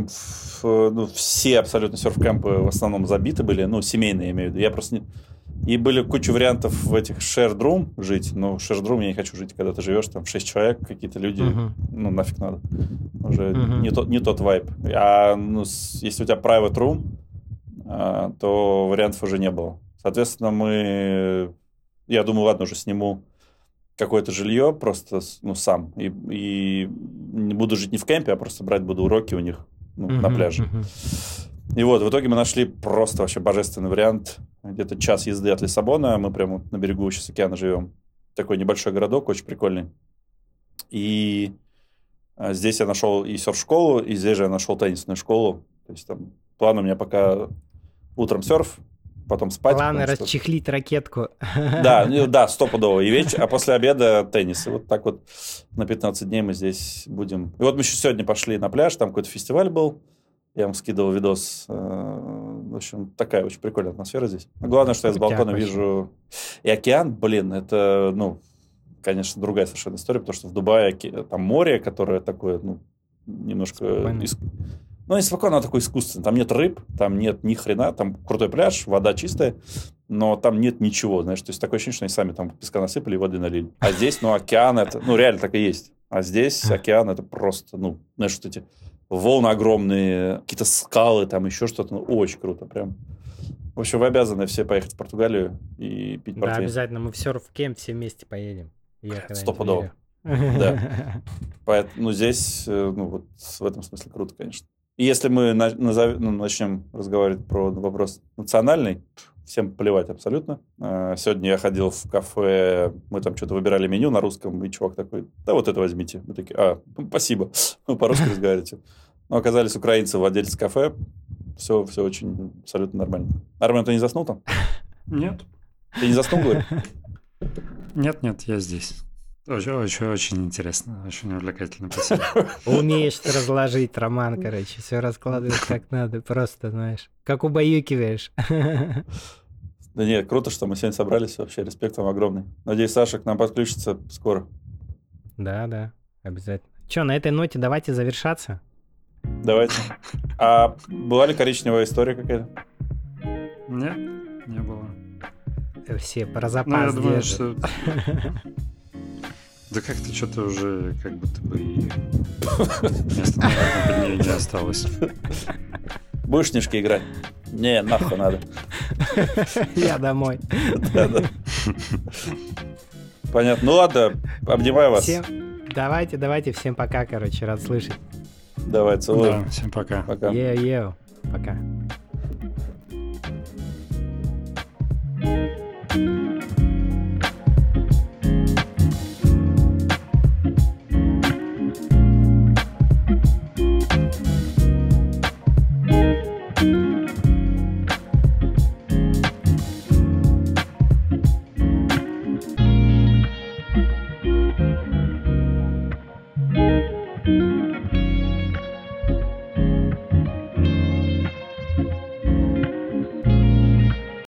ну, все абсолютно серф-кэмпы в основном забиты были, ну, семейные, я имею в виду. Я просто не... И были куча вариантов в этих shared room жить, но room я не хочу жить, когда ты живешь, там 6 человек, какие-то люди, Мгм. ну нафиг надо. Уже Мгм. не, тот, не тот вайп. А ну, если у тебя private room, а, то вариантов уже не было. Соответственно, мы... Я думаю, ладно, уже сниму какое-то жилье просто ну, сам. И, и не буду жить не в кемпе, а просто брать буду уроки у них ну, на Мгм, пляже. мгм. И вот, в итоге мы нашли просто вообще божественный вариант. Где-то час езды от Лиссабона. Мы прямо вот на берегу сейчас океана живем. Такой небольшой городок, очень прикольный. И а, здесь я нашел и серф-школу, и здесь же я нашел теннисную школу. То есть там план у меня пока утром серф, потом спать. Главное потому что- расчехлить ракетку. Да, [LAUGHS] ну да, стопудово. И вечер, а после обеда теннис. И вот так вот на 15 дней мы здесь будем. И вот мы еще сегодня пошли на пляж, там какой-то фестиваль был. Я вам скидывал видос. Э, В общем, такая очень прикольная атмосфера здесь. Но Главное, что я с балкона вижу и океан, блин, это, ну, конечно, другая совершенно история, потому что в Дубае там море, которое такое, ну, немножко... Спокойное. Иск- Ну, не спокойно, оно такое искусственное. Там нет рыб, там нет ни хрена, там крутой пляж, вода чистая, но там нет ничего, знаешь, то есть такое ощущение, что они сами там песка насыпали и воды налили. А здесь, ну, океан это, ну, реально так и есть. А здесь океан это просто, ну, знаешь, вот эти волны огромные, какие-то скалы, там еще что-то, ну, очень круто прям. В общем, вы обязаны все поехать в Португалию и пить Да, портвейн. обязательно. Мы в серф-кемп все вместе поедем. Стопудово. Да. [LAUGHS] Поэтому ну, здесь, э, ну, вот в этом смысле круто, конечно. И если мы на- назов- ну, начнем разговаривать про вопрос национальный, всем плевать абсолютно. Э, Сегодня я ходил в кафе, мы там что-то выбирали меню на русском, и чувак такой, да вот это возьмите. Мы такие, а, ну, спасибо, вы по-русски разговариваете. Но оказались украинцы, владельцы кафе, все, все очень абсолютно нормально. Армен, ты не заснул там? Нет. Ты не заснул, говорю? Нет, нет, я здесь. Очень, очень, очень интересно, очень увлекательно. Спасибо. [LAUGHS] Умеешь ты разложить роман, короче, все раскладываешь как надо, просто, знаешь, как убаюкиваешь. [LAUGHS] Да нет, круто, что мы сегодня собрались. Вообще, респект вам огромный. Надеюсь, Саша к нам подключится скоро. Да, да, обязательно. Че, на этой ноте давайте завершаться. Давайте. А была ли коричневая история какая-то? Нет, не было. Все про Ну, я запас думаю, держат. что... [LAUGHS] Да как-то что-то уже как будто бы и не осталось. Будешь снежки играть? Не, нахуй надо. Я домой. Понятно. Ну ладно, обнимаю вас. Всем, давайте, давайте, всем пока, короче, рад слышать. Давай, целую. Да, всем пока. Пока. Еу-еу, пока.